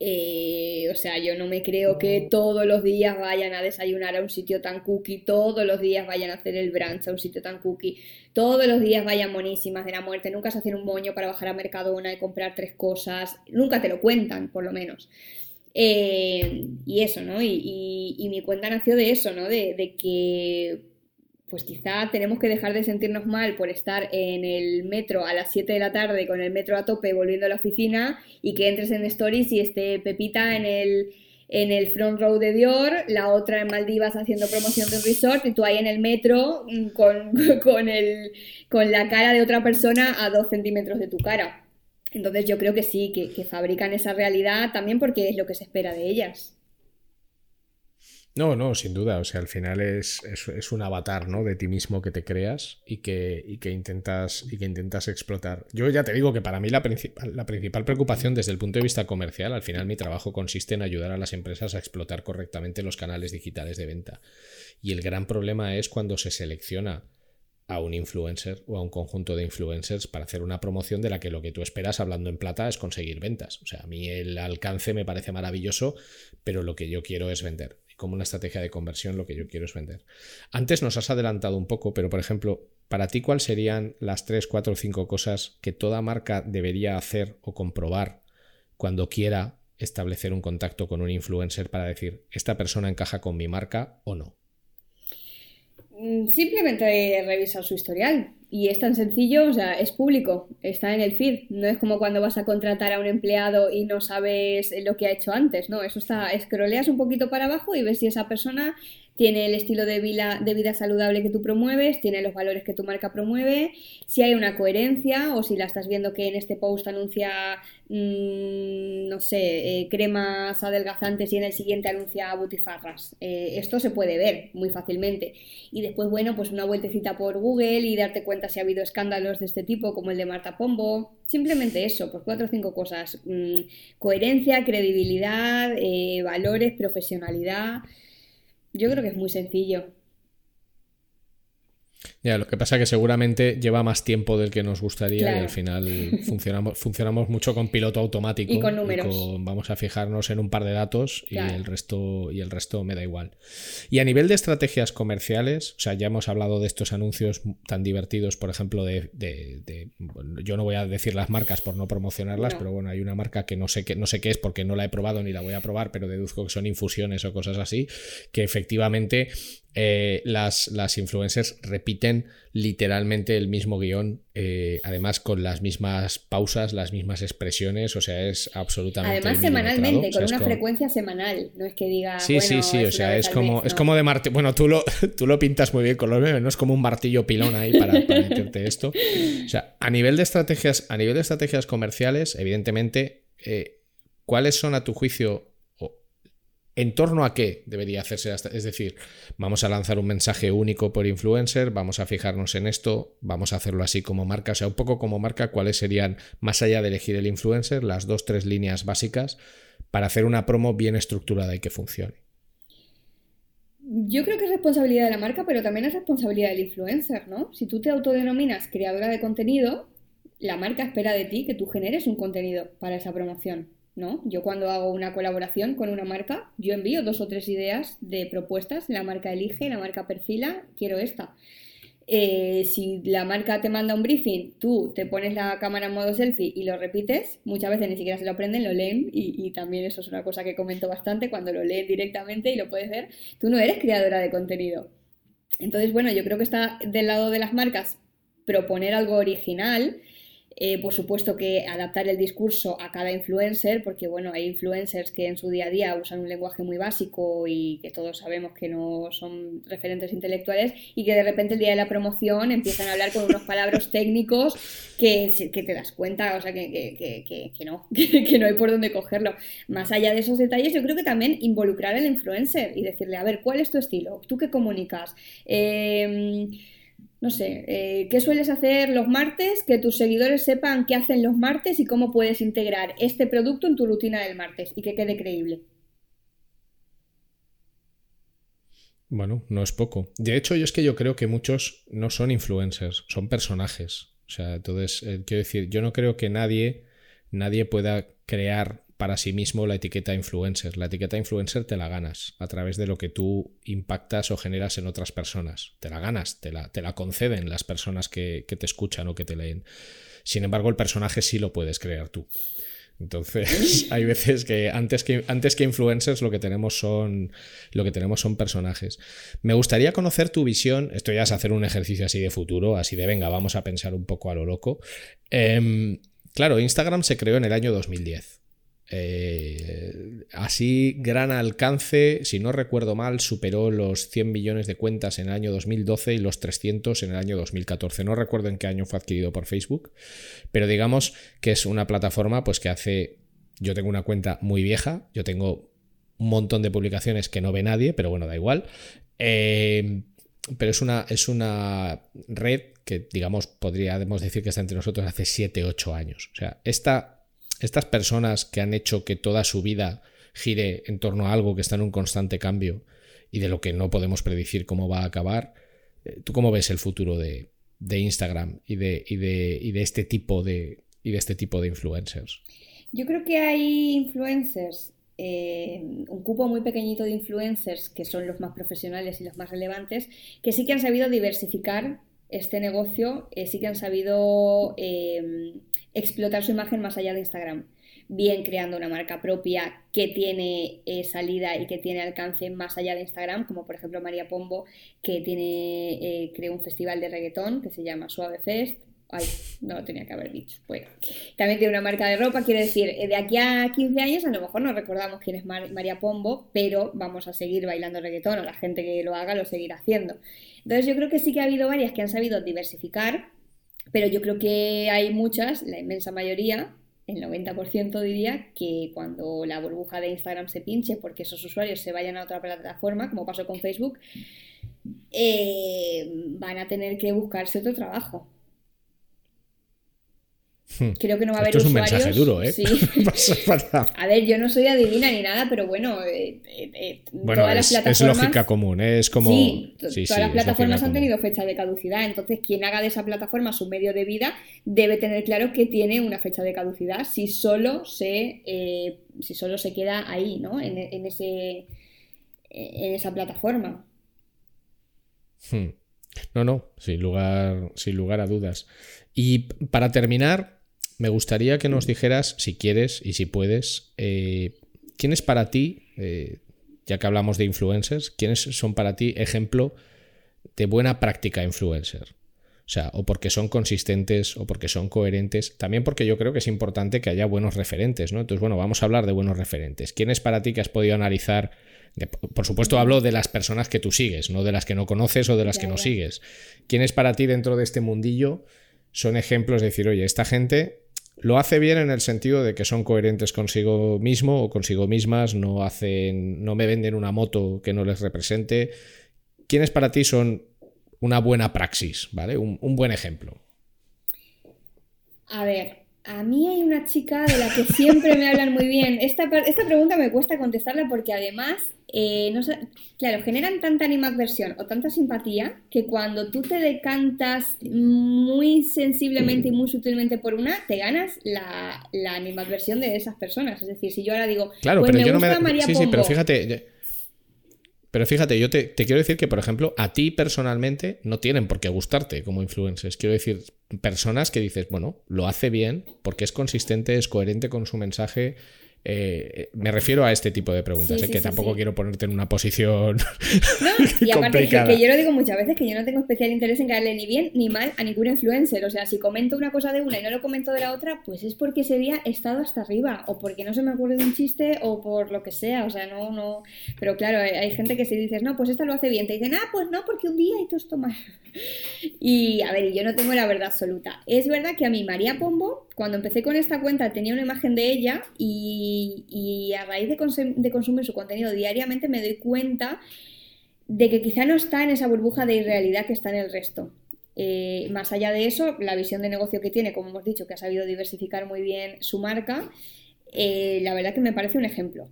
Eh, o sea, yo no me creo que todos los días vayan a desayunar a un sitio tan cookie, todos los días vayan a hacer el brunch a un sitio tan cookie, todos los días vayan monísimas de la muerte, nunca se hacen un moño para bajar a Mercadona y comprar tres cosas, nunca te lo cuentan, por lo menos. Eh, y eso, ¿no? Y, mi cuenta nació de eso, ¿no? De, que pues quizá tenemos que dejar de sentirnos mal por estar en el metro a las 7 de la tarde con el metro a tope volviendo a la oficina y que entres en stories y esté Pepita en el, en el front row de Dior, la otra en Maldivas haciendo promoción de un resort y tú ahí en el metro mm, con, con, el, con la cara de otra persona a dos centímetros de tu cara. Entonces yo creo que sí, que, fabrican esa realidad también porque es lo que se espera de ellas. No, no, sin duda. O sea, al final es, es, un avatar, ¿no? De ti mismo que te creas y que, intentas, y que intentas explotar. Yo ya te digo que para mí la principal preocupación desde el punto de vista comercial, al final mi trabajo consiste en ayudar a las empresas a explotar correctamente los canales digitales de venta. Y el gran problema es cuando se selecciona a un influencer o a un conjunto de influencers para hacer una promoción de la que lo que tú esperas hablando en plata es conseguir ventas. O sea, a mí el alcance me parece maravilloso, pero lo que yo quiero es vender. Y como una estrategia de conversión lo que yo quiero es vender. Antes nos has adelantado un poco, pero por ejemplo, para ti, ¿cuáles serían las 3, 4 o 5 cosas que toda marca debería hacer o comprobar cuando quiera establecer un contacto con un influencer para decir, esta persona encaja con mi marca o no? Mm, simplemente revisar su historial. Y es tan sencillo, o sea, es público, está en el feed. No es como cuando vas a contratar a un empleado y no sabes lo que ha hecho antes, ¿no? Eso está, escroleas un poquito para abajo y ves si esa persona tiene el estilo de vida, de vida saludable que tú promueves, tiene los valores que tu marca promueve, si hay una coherencia o si la estás viendo que en este post anuncia, mm, no sé, eh, cremas adelgazantes y en el siguiente anuncia butifarras. Eh, esto se puede ver muy fácilmente. Y después, bueno, pues una vueltecita por Google y darte cuenta si ha habido escándalos de este tipo, como el de Marta Pombo. Simplemente eso, por cuatro o cinco cosas. Mm, coherencia, credibilidad, eh, valores, profesionalidad. Yo creo que es muy sencillo. Ya, lo que pasa es que seguramente lleva más tiempo del que nos gustaría y al final funcionamos, funcionamos mucho con piloto automático. Y con números. vamos a fijarnos en un par de datos y, el resto, y el resto me da igual. Y a nivel de estrategias comerciales, o sea, ya hemos hablado de estos anuncios tan divertidos, por ejemplo, de, yo no voy a decir las marcas por no promocionarlas, pero bueno, hay una marca que no sé, qué, no sé qué es porque no la he probado ni la voy a probar, pero deduzco que son infusiones o cosas así, que efectivamente eh, las, las, influencers repiten literalmente el mismo guion, eh, además con las mismas pausas, las mismas expresiones, o sea, es absolutamente. Además, semanalmente, con una frecuencia semanal, no es que diga. Sí, sí, sí, o sea, es como, es como de martillo. Bueno, tú lo, tú lo pintas muy bien con los memes, no es como un martillo pilón ahí para, meterte esto. O sea, a nivel de estrategias, a nivel de estrategias comerciales, evidentemente, eh, ¿cuáles son a tu juicio ¿En torno a qué debería hacerse? Es decir, vamos a lanzar un mensaje único por influencer, vamos a fijarnos en esto, vamos a hacerlo así como marca, o sea, un poco como marca, cuáles serían, más allá de elegir el influencer, las dos, tres líneas básicas para hacer una promo bien estructurada y que funcione. Yo creo que es responsabilidad de la marca, pero también es responsabilidad del influencer, ¿no? Si tú te autodenominas creadora de contenido, la marca espera de ti que tú generes un contenido para esa promoción. ¿No? Yo cuando hago una colaboración con una marca, yo envío dos o tres ideas de propuestas, la marca elige, la marca perfila, quiero esta. eh, si la marca te manda un briefing, tú te pones la cámara en modo selfie y lo repites, muchas veces ni siquiera se lo aprenden, lo leen y, también eso es una cosa que comento bastante cuando lo leen directamente y lo puedes ver, tú no eres creadora de contenido. Entonces, bueno, yo creo que está del lado de las marcas proponer algo original eh, por supuesto que adaptar el discurso a cada influencer, porque bueno, hay influencers que en su día a día usan un lenguaje muy básico y que todos sabemos que no son referentes intelectuales y que de repente el día de la promoción empiezan a hablar con unos palabras técnicos que, que, te das cuenta, o sea, que, que no, que no hay por dónde cogerlo. Más allá de esos detalles, yo creo que también involucrar al influencer y decirle, a ver, ¿cuál es tu estilo? ¿Tú qué comunicas? Eh, no sé, eh, ¿qué sueles hacer los martes? Que tus seguidores sepan qué hacen los martes y cómo puedes integrar este producto en tu rutina del martes y que quede creíble. Bueno, no es poco. De hecho, yo es que yo creo que muchos no son influencers, son personajes. O sea, entonces, eh, quiero decir, yo no creo que nadie, nadie pueda crear para sí mismo la etiqueta influencer. La etiqueta influencer te la ganas a través de lo que tú impactas o generas en otras personas. Te la ganas, te la, te la conceden las personas que, te escuchan o que te leen. Sin embargo, el personaje sí lo puedes crear tú. Entonces, hay veces que antes, que antes que influencers lo que tenemos son lo que tenemos son personajes. Me gustaría conocer tu visión. Esto ya es hacer un ejercicio así de futuro, así de venga, vamos a pensar un poco a lo loco. Em, claro, Instagram se creó en el año 2010. Eh, así, gran alcance, si no recuerdo mal, superó los 100 millones de cuentas en el año 2012 y los 300 en el año 2014. No recuerdo en qué año fue adquirido por Facebook, pero digamos que es una plataforma pues que hace... Yo tengo una cuenta muy vieja, yo tengo un montón de publicaciones que no ve nadie, pero bueno, da igual. Eh, pero es una, es una red que, digamos, podríamos decir que está entre nosotros hace 7, 8 años. O sea, esta estas personas que han hecho que toda su vida gire en torno a algo que está en un constante cambio y de lo que no podemos predecir cómo va a acabar, eh, ¿tú cómo ves el futuro de, Instagram y de, de, de, este tipo de, de este tipo de influencers? Yo creo que hay influencers, eh, un cupo muy pequeñito de influencers que son los más profesionales y los más relevantes, que sí que han sabido diversificar este negocio, eh, sí que han sabido explotar su imagen más allá de Instagram. Bien creando una marca propia que tiene eh, salida y que tiene alcance más allá de Instagram, como por ejemplo María Pombo, que tiene, eh, creó un festival de reggaetón que se llama Suave Fest. Ay, no lo tenía que haber dicho. Bueno, también tiene una marca de ropa, quiere decir, eh, de aquí a 15 años a lo mejor no recordamos quién es María Pombo, pero vamos a seguir bailando reggaetón o la gente que lo haga lo seguirá haciendo. Entonces yo creo que sí que ha habido varias que han sabido diversificar pero yo creo que hay muchas, la inmensa mayoría, el 90% diría, que cuando la burbuja de Instagram se pinche porque esos usuarios se vayan a otra plataforma, como pasó con Facebook, eh, van a tener que buscarse otro trabajo. Hmm. Creo que no va a haber Esto es un mensaje duro, ¿eh? Sí. a ver, yo no soy adivina ni nada, pero bueno, eh, eh, eh todas las plataformas... es lógica común, ¿eh? es como... Sí, todas las plataformas han tenido fecha de caducidad, entonces quien haga de esa plataforma su medio de vida debe tener claro que tiene una fecha de caducidad si solo se, si solo se queda ahí, ¿no? En, en, ese, en esa plataforma. Hmm. No, no, sin lugar, sin lugar a dudas. Y para terminar, me gustaría que nos dijeras, si quieres y si puedes, eh, quién es para ti, eh, ya que hablamos de influencers, quiénes son para ti ejemplo de buena práctica influencer. O sea, o porque son consistentes o porque son coherentes. También porque yo creo que es importante que haya buenos referentes, ¿no? Entonces, bueno, vamos a hablar de buenos referentes. ¿Quién es para ti que has podido analizar? Por supuesto, hablo de las personas que tú sigues, no de las que no conoces o de las que no sigues. ¿Quién es para ti dentro de este mundillo? Son ejemplos de decir, oye, esta gente lo hace bien en el sentido de que son coherentes consigo mismo o consigo mismas, no hacen, no me venden una moto que no les represente. ¿Quiénes para ti son una buena praxis, ¿vale? Un, un buen ejemplo. A ver, a mí hay una chica de la que siempre me hablan muy bien. Esta, esta pregunta me cuesta contestarla porque además, eh, no sé, claro, generan tanta animadversión o tanta simpatía que cuando tú te decantas muy sensiblemente y muy sutilmente por una, te ganas la, la animadversión de esas personas. Es decir, si yo ahora digo, claro, pues pero yo no me... sí, sí, pero fíjate, Pero fíjate, yo te, quiero decir que, por ejemplo, a ti personalmente no tienen por qué gustarte como influencers. Quiero decir, personas que dices, bueno, lo hace bien porque es consistente, es coherente con su mensaje, eh, me refiero a este tipo de preguntas, ¿eh? que tampoco quiero ponerte en una posición. No, y aparte que, yo lo digo muchas veces que yo no tengo especial interés en caerle ni bien ni mal a ningún influencer. O sea, si comento una cosa de una y no lo comento de la otra, pues es porque ese día he estado hasta arriba, o porque no se me ocurre de un chiste, o por lo que sea. O sea, no, no. Pero claro, hay, gente que si dices, no, pues esta lo hace bien, te dicen, ah, pues no, porque un día y tú esto mal. Y a ver, yo no tengo la verdad absoluta. Es verdad que a mí María Pombo, cuando empecé con esta cuenta, tenía una imagen de ella y, a raíz de, consumir su contenido diariamente me doy cuenta de que quizá no está en esa burbuja de irrealidad que está en el resto. Eh, más allá de eso, la visión de negocio que tiene, como hemos dicho, que ha sabido diversificar muy bien su marca, eh, la verdad que me parece un ejemplo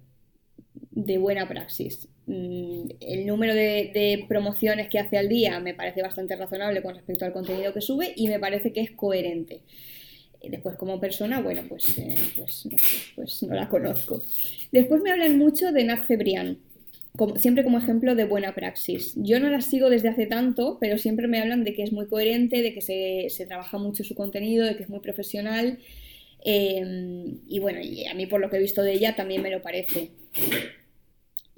de buena praxis. Mm, el número de, promociones que hace al día me parece bastante razonable con respecto al contenido que sube y me parece que es coherente. Después, como persona, bueno, pues, eh, pues, no, pues no la conozco. Después me hablan mucho de Nat Cebrián, como, siempre como ejemplo de buena praxis. Yo no la sigo desde hace tanto, pero siempre me hablan de que es muy coherente, de que se, trabaja mucho su contenido, de que es muy profesional. Eh, y bueno, y a mí por lo que he visto de ella también me lo parece.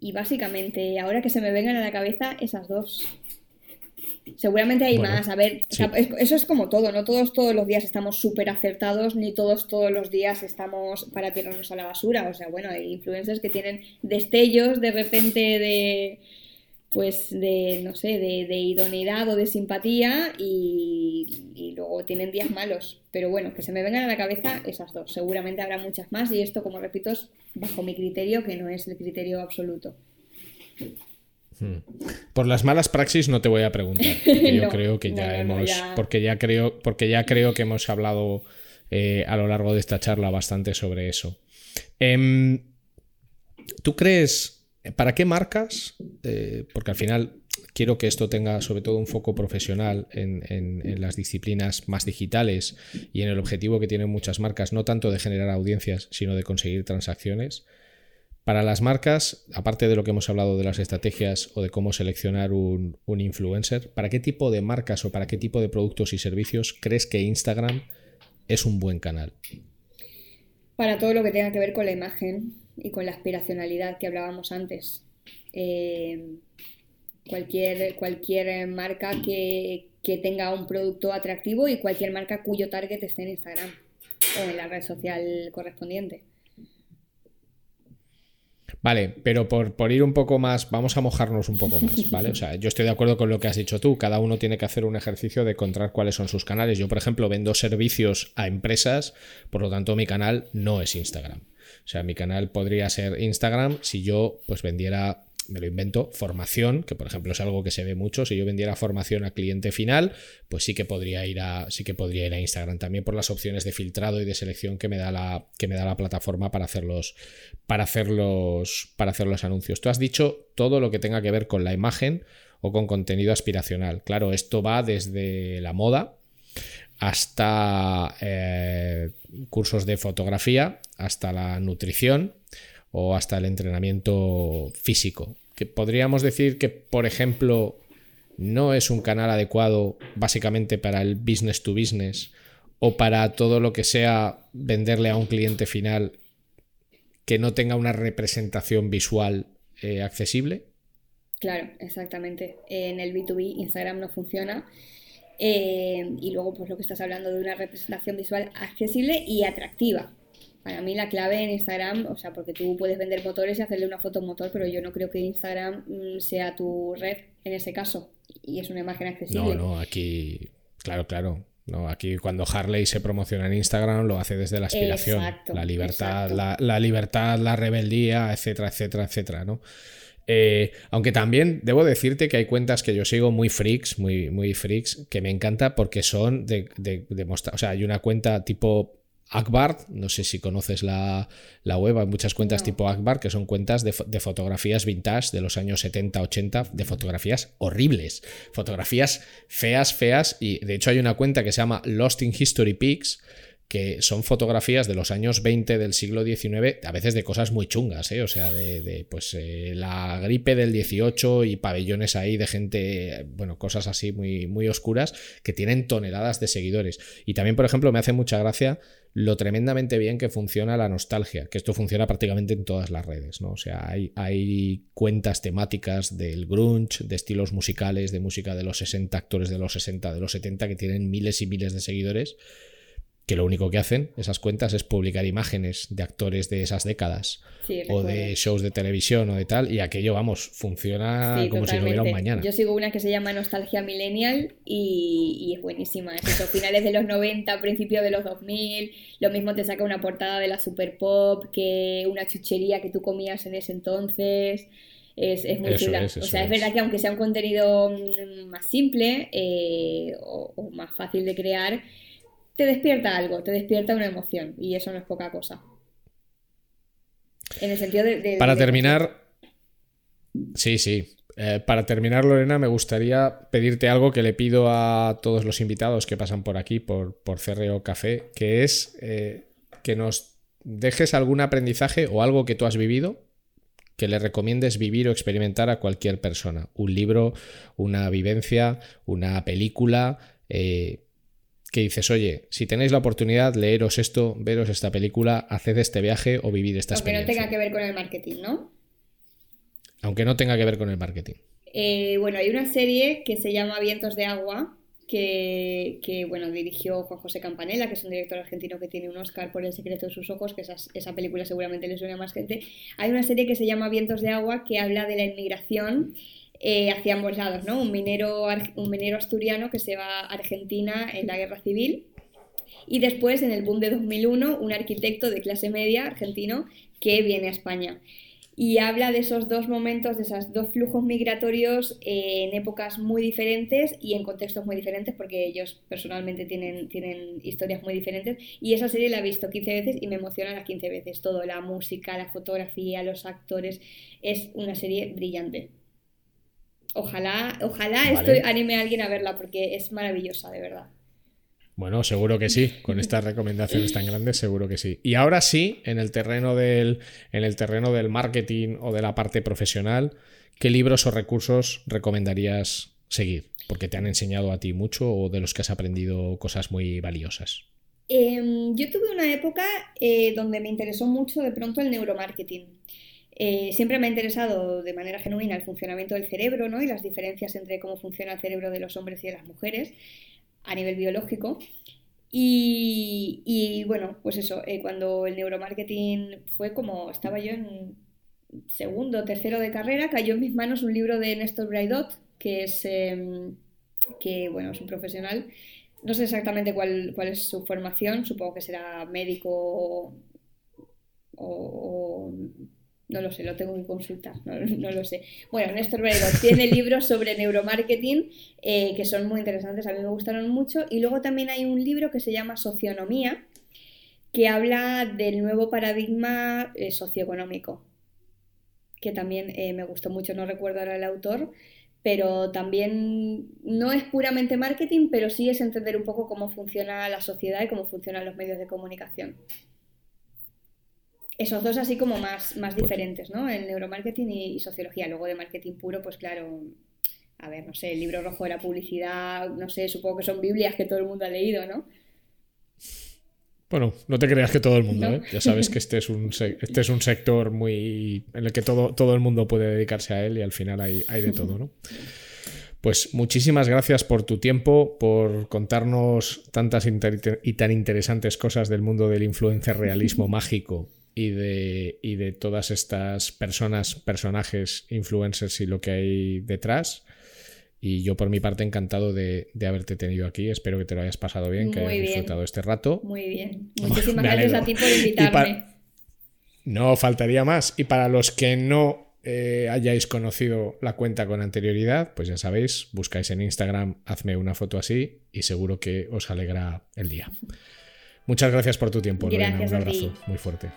Y básicamente, ahora que se me vengan a la cabeza esas dos. Seguramente hay más. A ver, eso es como todo, no todos todos los días estamos súper acertados, ni todos todos los días estamos para tirarnos a la basura. O sea, bueno, hay influencers que tienen destellos de repente de, pues de, no sé, de, idoneidad o de simpatía y, luego tienen días malos. Pero bueno, que se me vengan a la cabeza esas dos. Seguramente habrá muchas más y esto, como repito, es bajo mi criterio, que no es el criterio absoluto. Hmm. Por las malas praxis no te voy a preguntar. yo creo que ya hemos. Porque ya creo, porque ya creo que hemos hablado eh, a lo largo de esta charla bastante sobre eso. Em, ¿Tú crees ¿Para qué marcas? Eh, porque al final quiero que esto tenga sobre todo un foco profesional en, las disciplinas más digitales y en el objetivo que tienen muchas marcas, no tanto de generar audiencias, sino de conseguir transacciones. Para las marcas, aparte de lo que hemos hablado de las estrategias o de cómo seleccionar un, influencer, ¿para qué tipo de marcas o para qué tipo de productos y servicios crees que Instagram es un buen canal? Para todo lo que tenga que ver con la imagen, y con la aspiracionalidad que hablábamos antes. Eh, cualquier marca que, tenga un producto atractivo y cualquier marca cuyo target esté en Instagram o en la red social correspondiente. Vale, pero por, por, ir un poco más, vamos a mojarnos un poco más, ¿vale? O sea, yo estoy de acuerdo con lo que has dicho tú, cada uno tiene que hacer un ejercicio de encontrar cuáles son sus canales. Yo, por ejemplo, vendo servicios a empresas, por lo tanto mi canal no es Instagram. O sea, mi canal podría ser Instagram si yo pues vendiera me lo invento, formación, que por ejemplo es algo que se ve mucho. Si yo vendiera formación a cliente final, pues sí que podría ir a, sí que podría ir a Instagram. También por las opciones de filtrado y de selección que me da la, que me da la plataforma para hacer los, para hacer para hacer los anuncios. Tú has dicho todo lo que tenga que ver con la imagen o con contenido aspiracional. Claro, esto va desde la moda hasta eh, cursos de fotografía, hasta la nutrición o hasta el entrenamiento físico. Que podríamos decir que, por ejemplo, no es un canal adecuado básicamente para el business to business o para todo lo que sea venderle a un cliente final que no tenga una representación visual eh, accesible. Claro, exactamente. En el B2B Instagram no funciona eh, y luego, pues lo que estás hablando de una representación visual accesible y atractiva. Para mí la clave en Instagram, o sea, porque tú puedes vender motores y hacerle una foto motor, pero yo no creo que Instagram mm, sea tu red en ese caso. Y es una imagen accesible. No, no, aquí, claro, claro. No, aquí cuando Harley se promociona en Instagram lo hace desde la aspiración, la libertad, la, la, libertad, la rebeldía, etcétera, etcétera, etcétera, ¿no? Eh, aunque también debo decirte que hay cuentas que yo sigo muy freaks, muy, muy freaks, que me encanta porque son de, de, mostrar. O sea, hay una cuenta tipo Akbar, no sé si conoces la, web, hay muchas cuentas tipo Akbar que son cuentas de, de, fotografías vintage de los años 70, 80, de fotografías horribles, fotografías feas, feas, y de hecho hay una cuenta que se llama Lost in History Pics, que son fotografías de los años 20 del siglo XIX, a veces de cosas muy chungas, ¿eh? o sea, de, pues eh, la gripe del 18 y pabellones ahí de gente, bueno, cosas así muy, muy oscuras que tienen toneladas de seguidores. Y también, por ejemplo, me hace mucha gracia lo tremendamente bien que funciona la nostalgia, que esto funciona prácticamente en todas las redes, ¿no? O sea, hay, hay cuentas temáticas del grunge, de estilos musicales, de música de los 60, actores de los 60, de los 70, que tienen miles y miles de seguidores que lo único que hacen esas cuentas es publicar imágenes de actores de esas décadas o de shows de televisión o de tal y aquello vamos funciona como si no hubiera un mañana. Yo sigo una que se llama Nostalgia Millennial y, es buenísima es eso, finales de los 90 principios de los 2000 lo mismo te saca una portada de la Super Pop que una chuchería que tú comías en ese entonces es, muy chula. o sea, es, verdad que aunque sea un contenido mm, más simple eh, o más fácil de crear, te despierta algo, te despierta una emoción y eso no es poca cosa. En el sentido de... para terminar... Sí, sí. Eh, para terminar, Lorena, me gustaría pedirte algo que le pido a todos los invitados que pasan por aquí, por, por CRO Café, que es eh, que nos dejes algún aprendizaje o algo que tú has vivido que le recomiendes vivir o experimentar a cualquier persona. Un libro, una vivencia, una película, eh, que dices, oye, si tenéis la oportunidad, leeros esto, veros esta película, haced este viaje o vivir esta Aunque experiencia. Aunque no tenga que ver con el marketing, ¿no? Aunque no tenga que ver con el marketing. Eh, bueno, hay una serie que se llama Vientos de Agua, que, bueno, dirigió Juan José Campanella, que es un director argentino que tiene un Oscar por El secreto de sus ojos, que esa, esa película seguramente le suena a más gente. Hay una serie que se llama Vientos de Agua que habla de la inmigración eh, hacia ambos lados, ¿no? Un minero, un minero asturiano que se va a Argentina en la guerra civil y después, en el boom de 2001, un arquitecto de clase media argentino que viene a España. Y habla de esos dos momentos, de esos dos flujos migratorios eh, en épocas muy diferentes y en contextos muy diferentes, porque ellos personalmente tienen, tienen historias muy diferentes. Y esa serie la he visto 15 veces y me emociona las 15 veces. Todo, la música, la fotografía, los actores. Es una serie brillante. Ojalá, ojalá esto anime a alguien a verla porque es maravillosa, de verdad. Bueno, seguro que sí. Con estas recomendaciones tan grandes, seguro que sí. Y ahora sí, en el terreno del, en el terreno del marketing o de la parte profesional, ¿qué libros o recursos recomendarías seguir? Porque te han enseñado a ti mucho o de los que has aprendido cosas muy valiosas. Em, yo tuve una época eh, donde me interesó mucho de pronto el neuromarketing. Eh, siempre me ha interesado de manera genuina el funcionamiento del cerebro ¿no? y las diferencias entre cómo funciona el cerebro de los hombres y de las mujeres a nivel biológico. Y, bueno, pues eso, eh, cuando el neuromarketing fue como estaba yo en segundo o tercero de carrera, cayó en mis manos un libro de Néstor Braidot, que es, em, que, bueno, es un profesional. No sé exactamente cuál, cuál es su formación, supongo que será médico o no lo sé, lo tengo que consultar, no, lo sé. Bueno, Néstor Brego tiene libros sobre neuromarketing eh, que son muy interesantes, a mí me gustaron mucho. Y luego también hay un libro que se llama Socionomía, que habla del nuevo paradigma eh, socioeconómico, que también eh, me gustó mucho, no recuerdo ahora el autor, pero también no es puramente marketing, pero sí es entender un poco cómo funciona la sociedad y cómo funcionan los medios de comunicación esos dos así como más, más pues diferentes, ¿no? El neuromarketing y, sociología. Luego de marketing puro, pues claro, a ver, no sé, el libro rojo de la publicidad, no sé, supongo que son Biblias que todo el mundo ha leído, ¿no? Bueno, no te creas que todo el mundo, ¿eh? Ya sabes que este es un, este es un sector muy en el que todo, todo el mundo puede dedicarse a él y al final hay, hay de todo, ¿no? Pues muchísimas gracias por tu tiempo, por contarnos tantas y tan interesantes cosas del mundo del influencer realismo mágico y de, y de todas estas personas, personajes, influencers y lo que hay detrás. Y yo por mi parte encantado de, haberte tenido aquí. Espero que te lo hayas pasado bien, que hayas disfrutado este rato. Muy bien. Muchísimas gracias a ti por invitarme. No faltaría más. Y para los que no eh, hayáis conocido la cuenta con anterioridad, pues ya sabéis, buscáis en Instagram, hazme una foto así y seguro que os alegra el día. Muchas gracias por tu tiempo, Lorena. Un abrazo muy fuerte.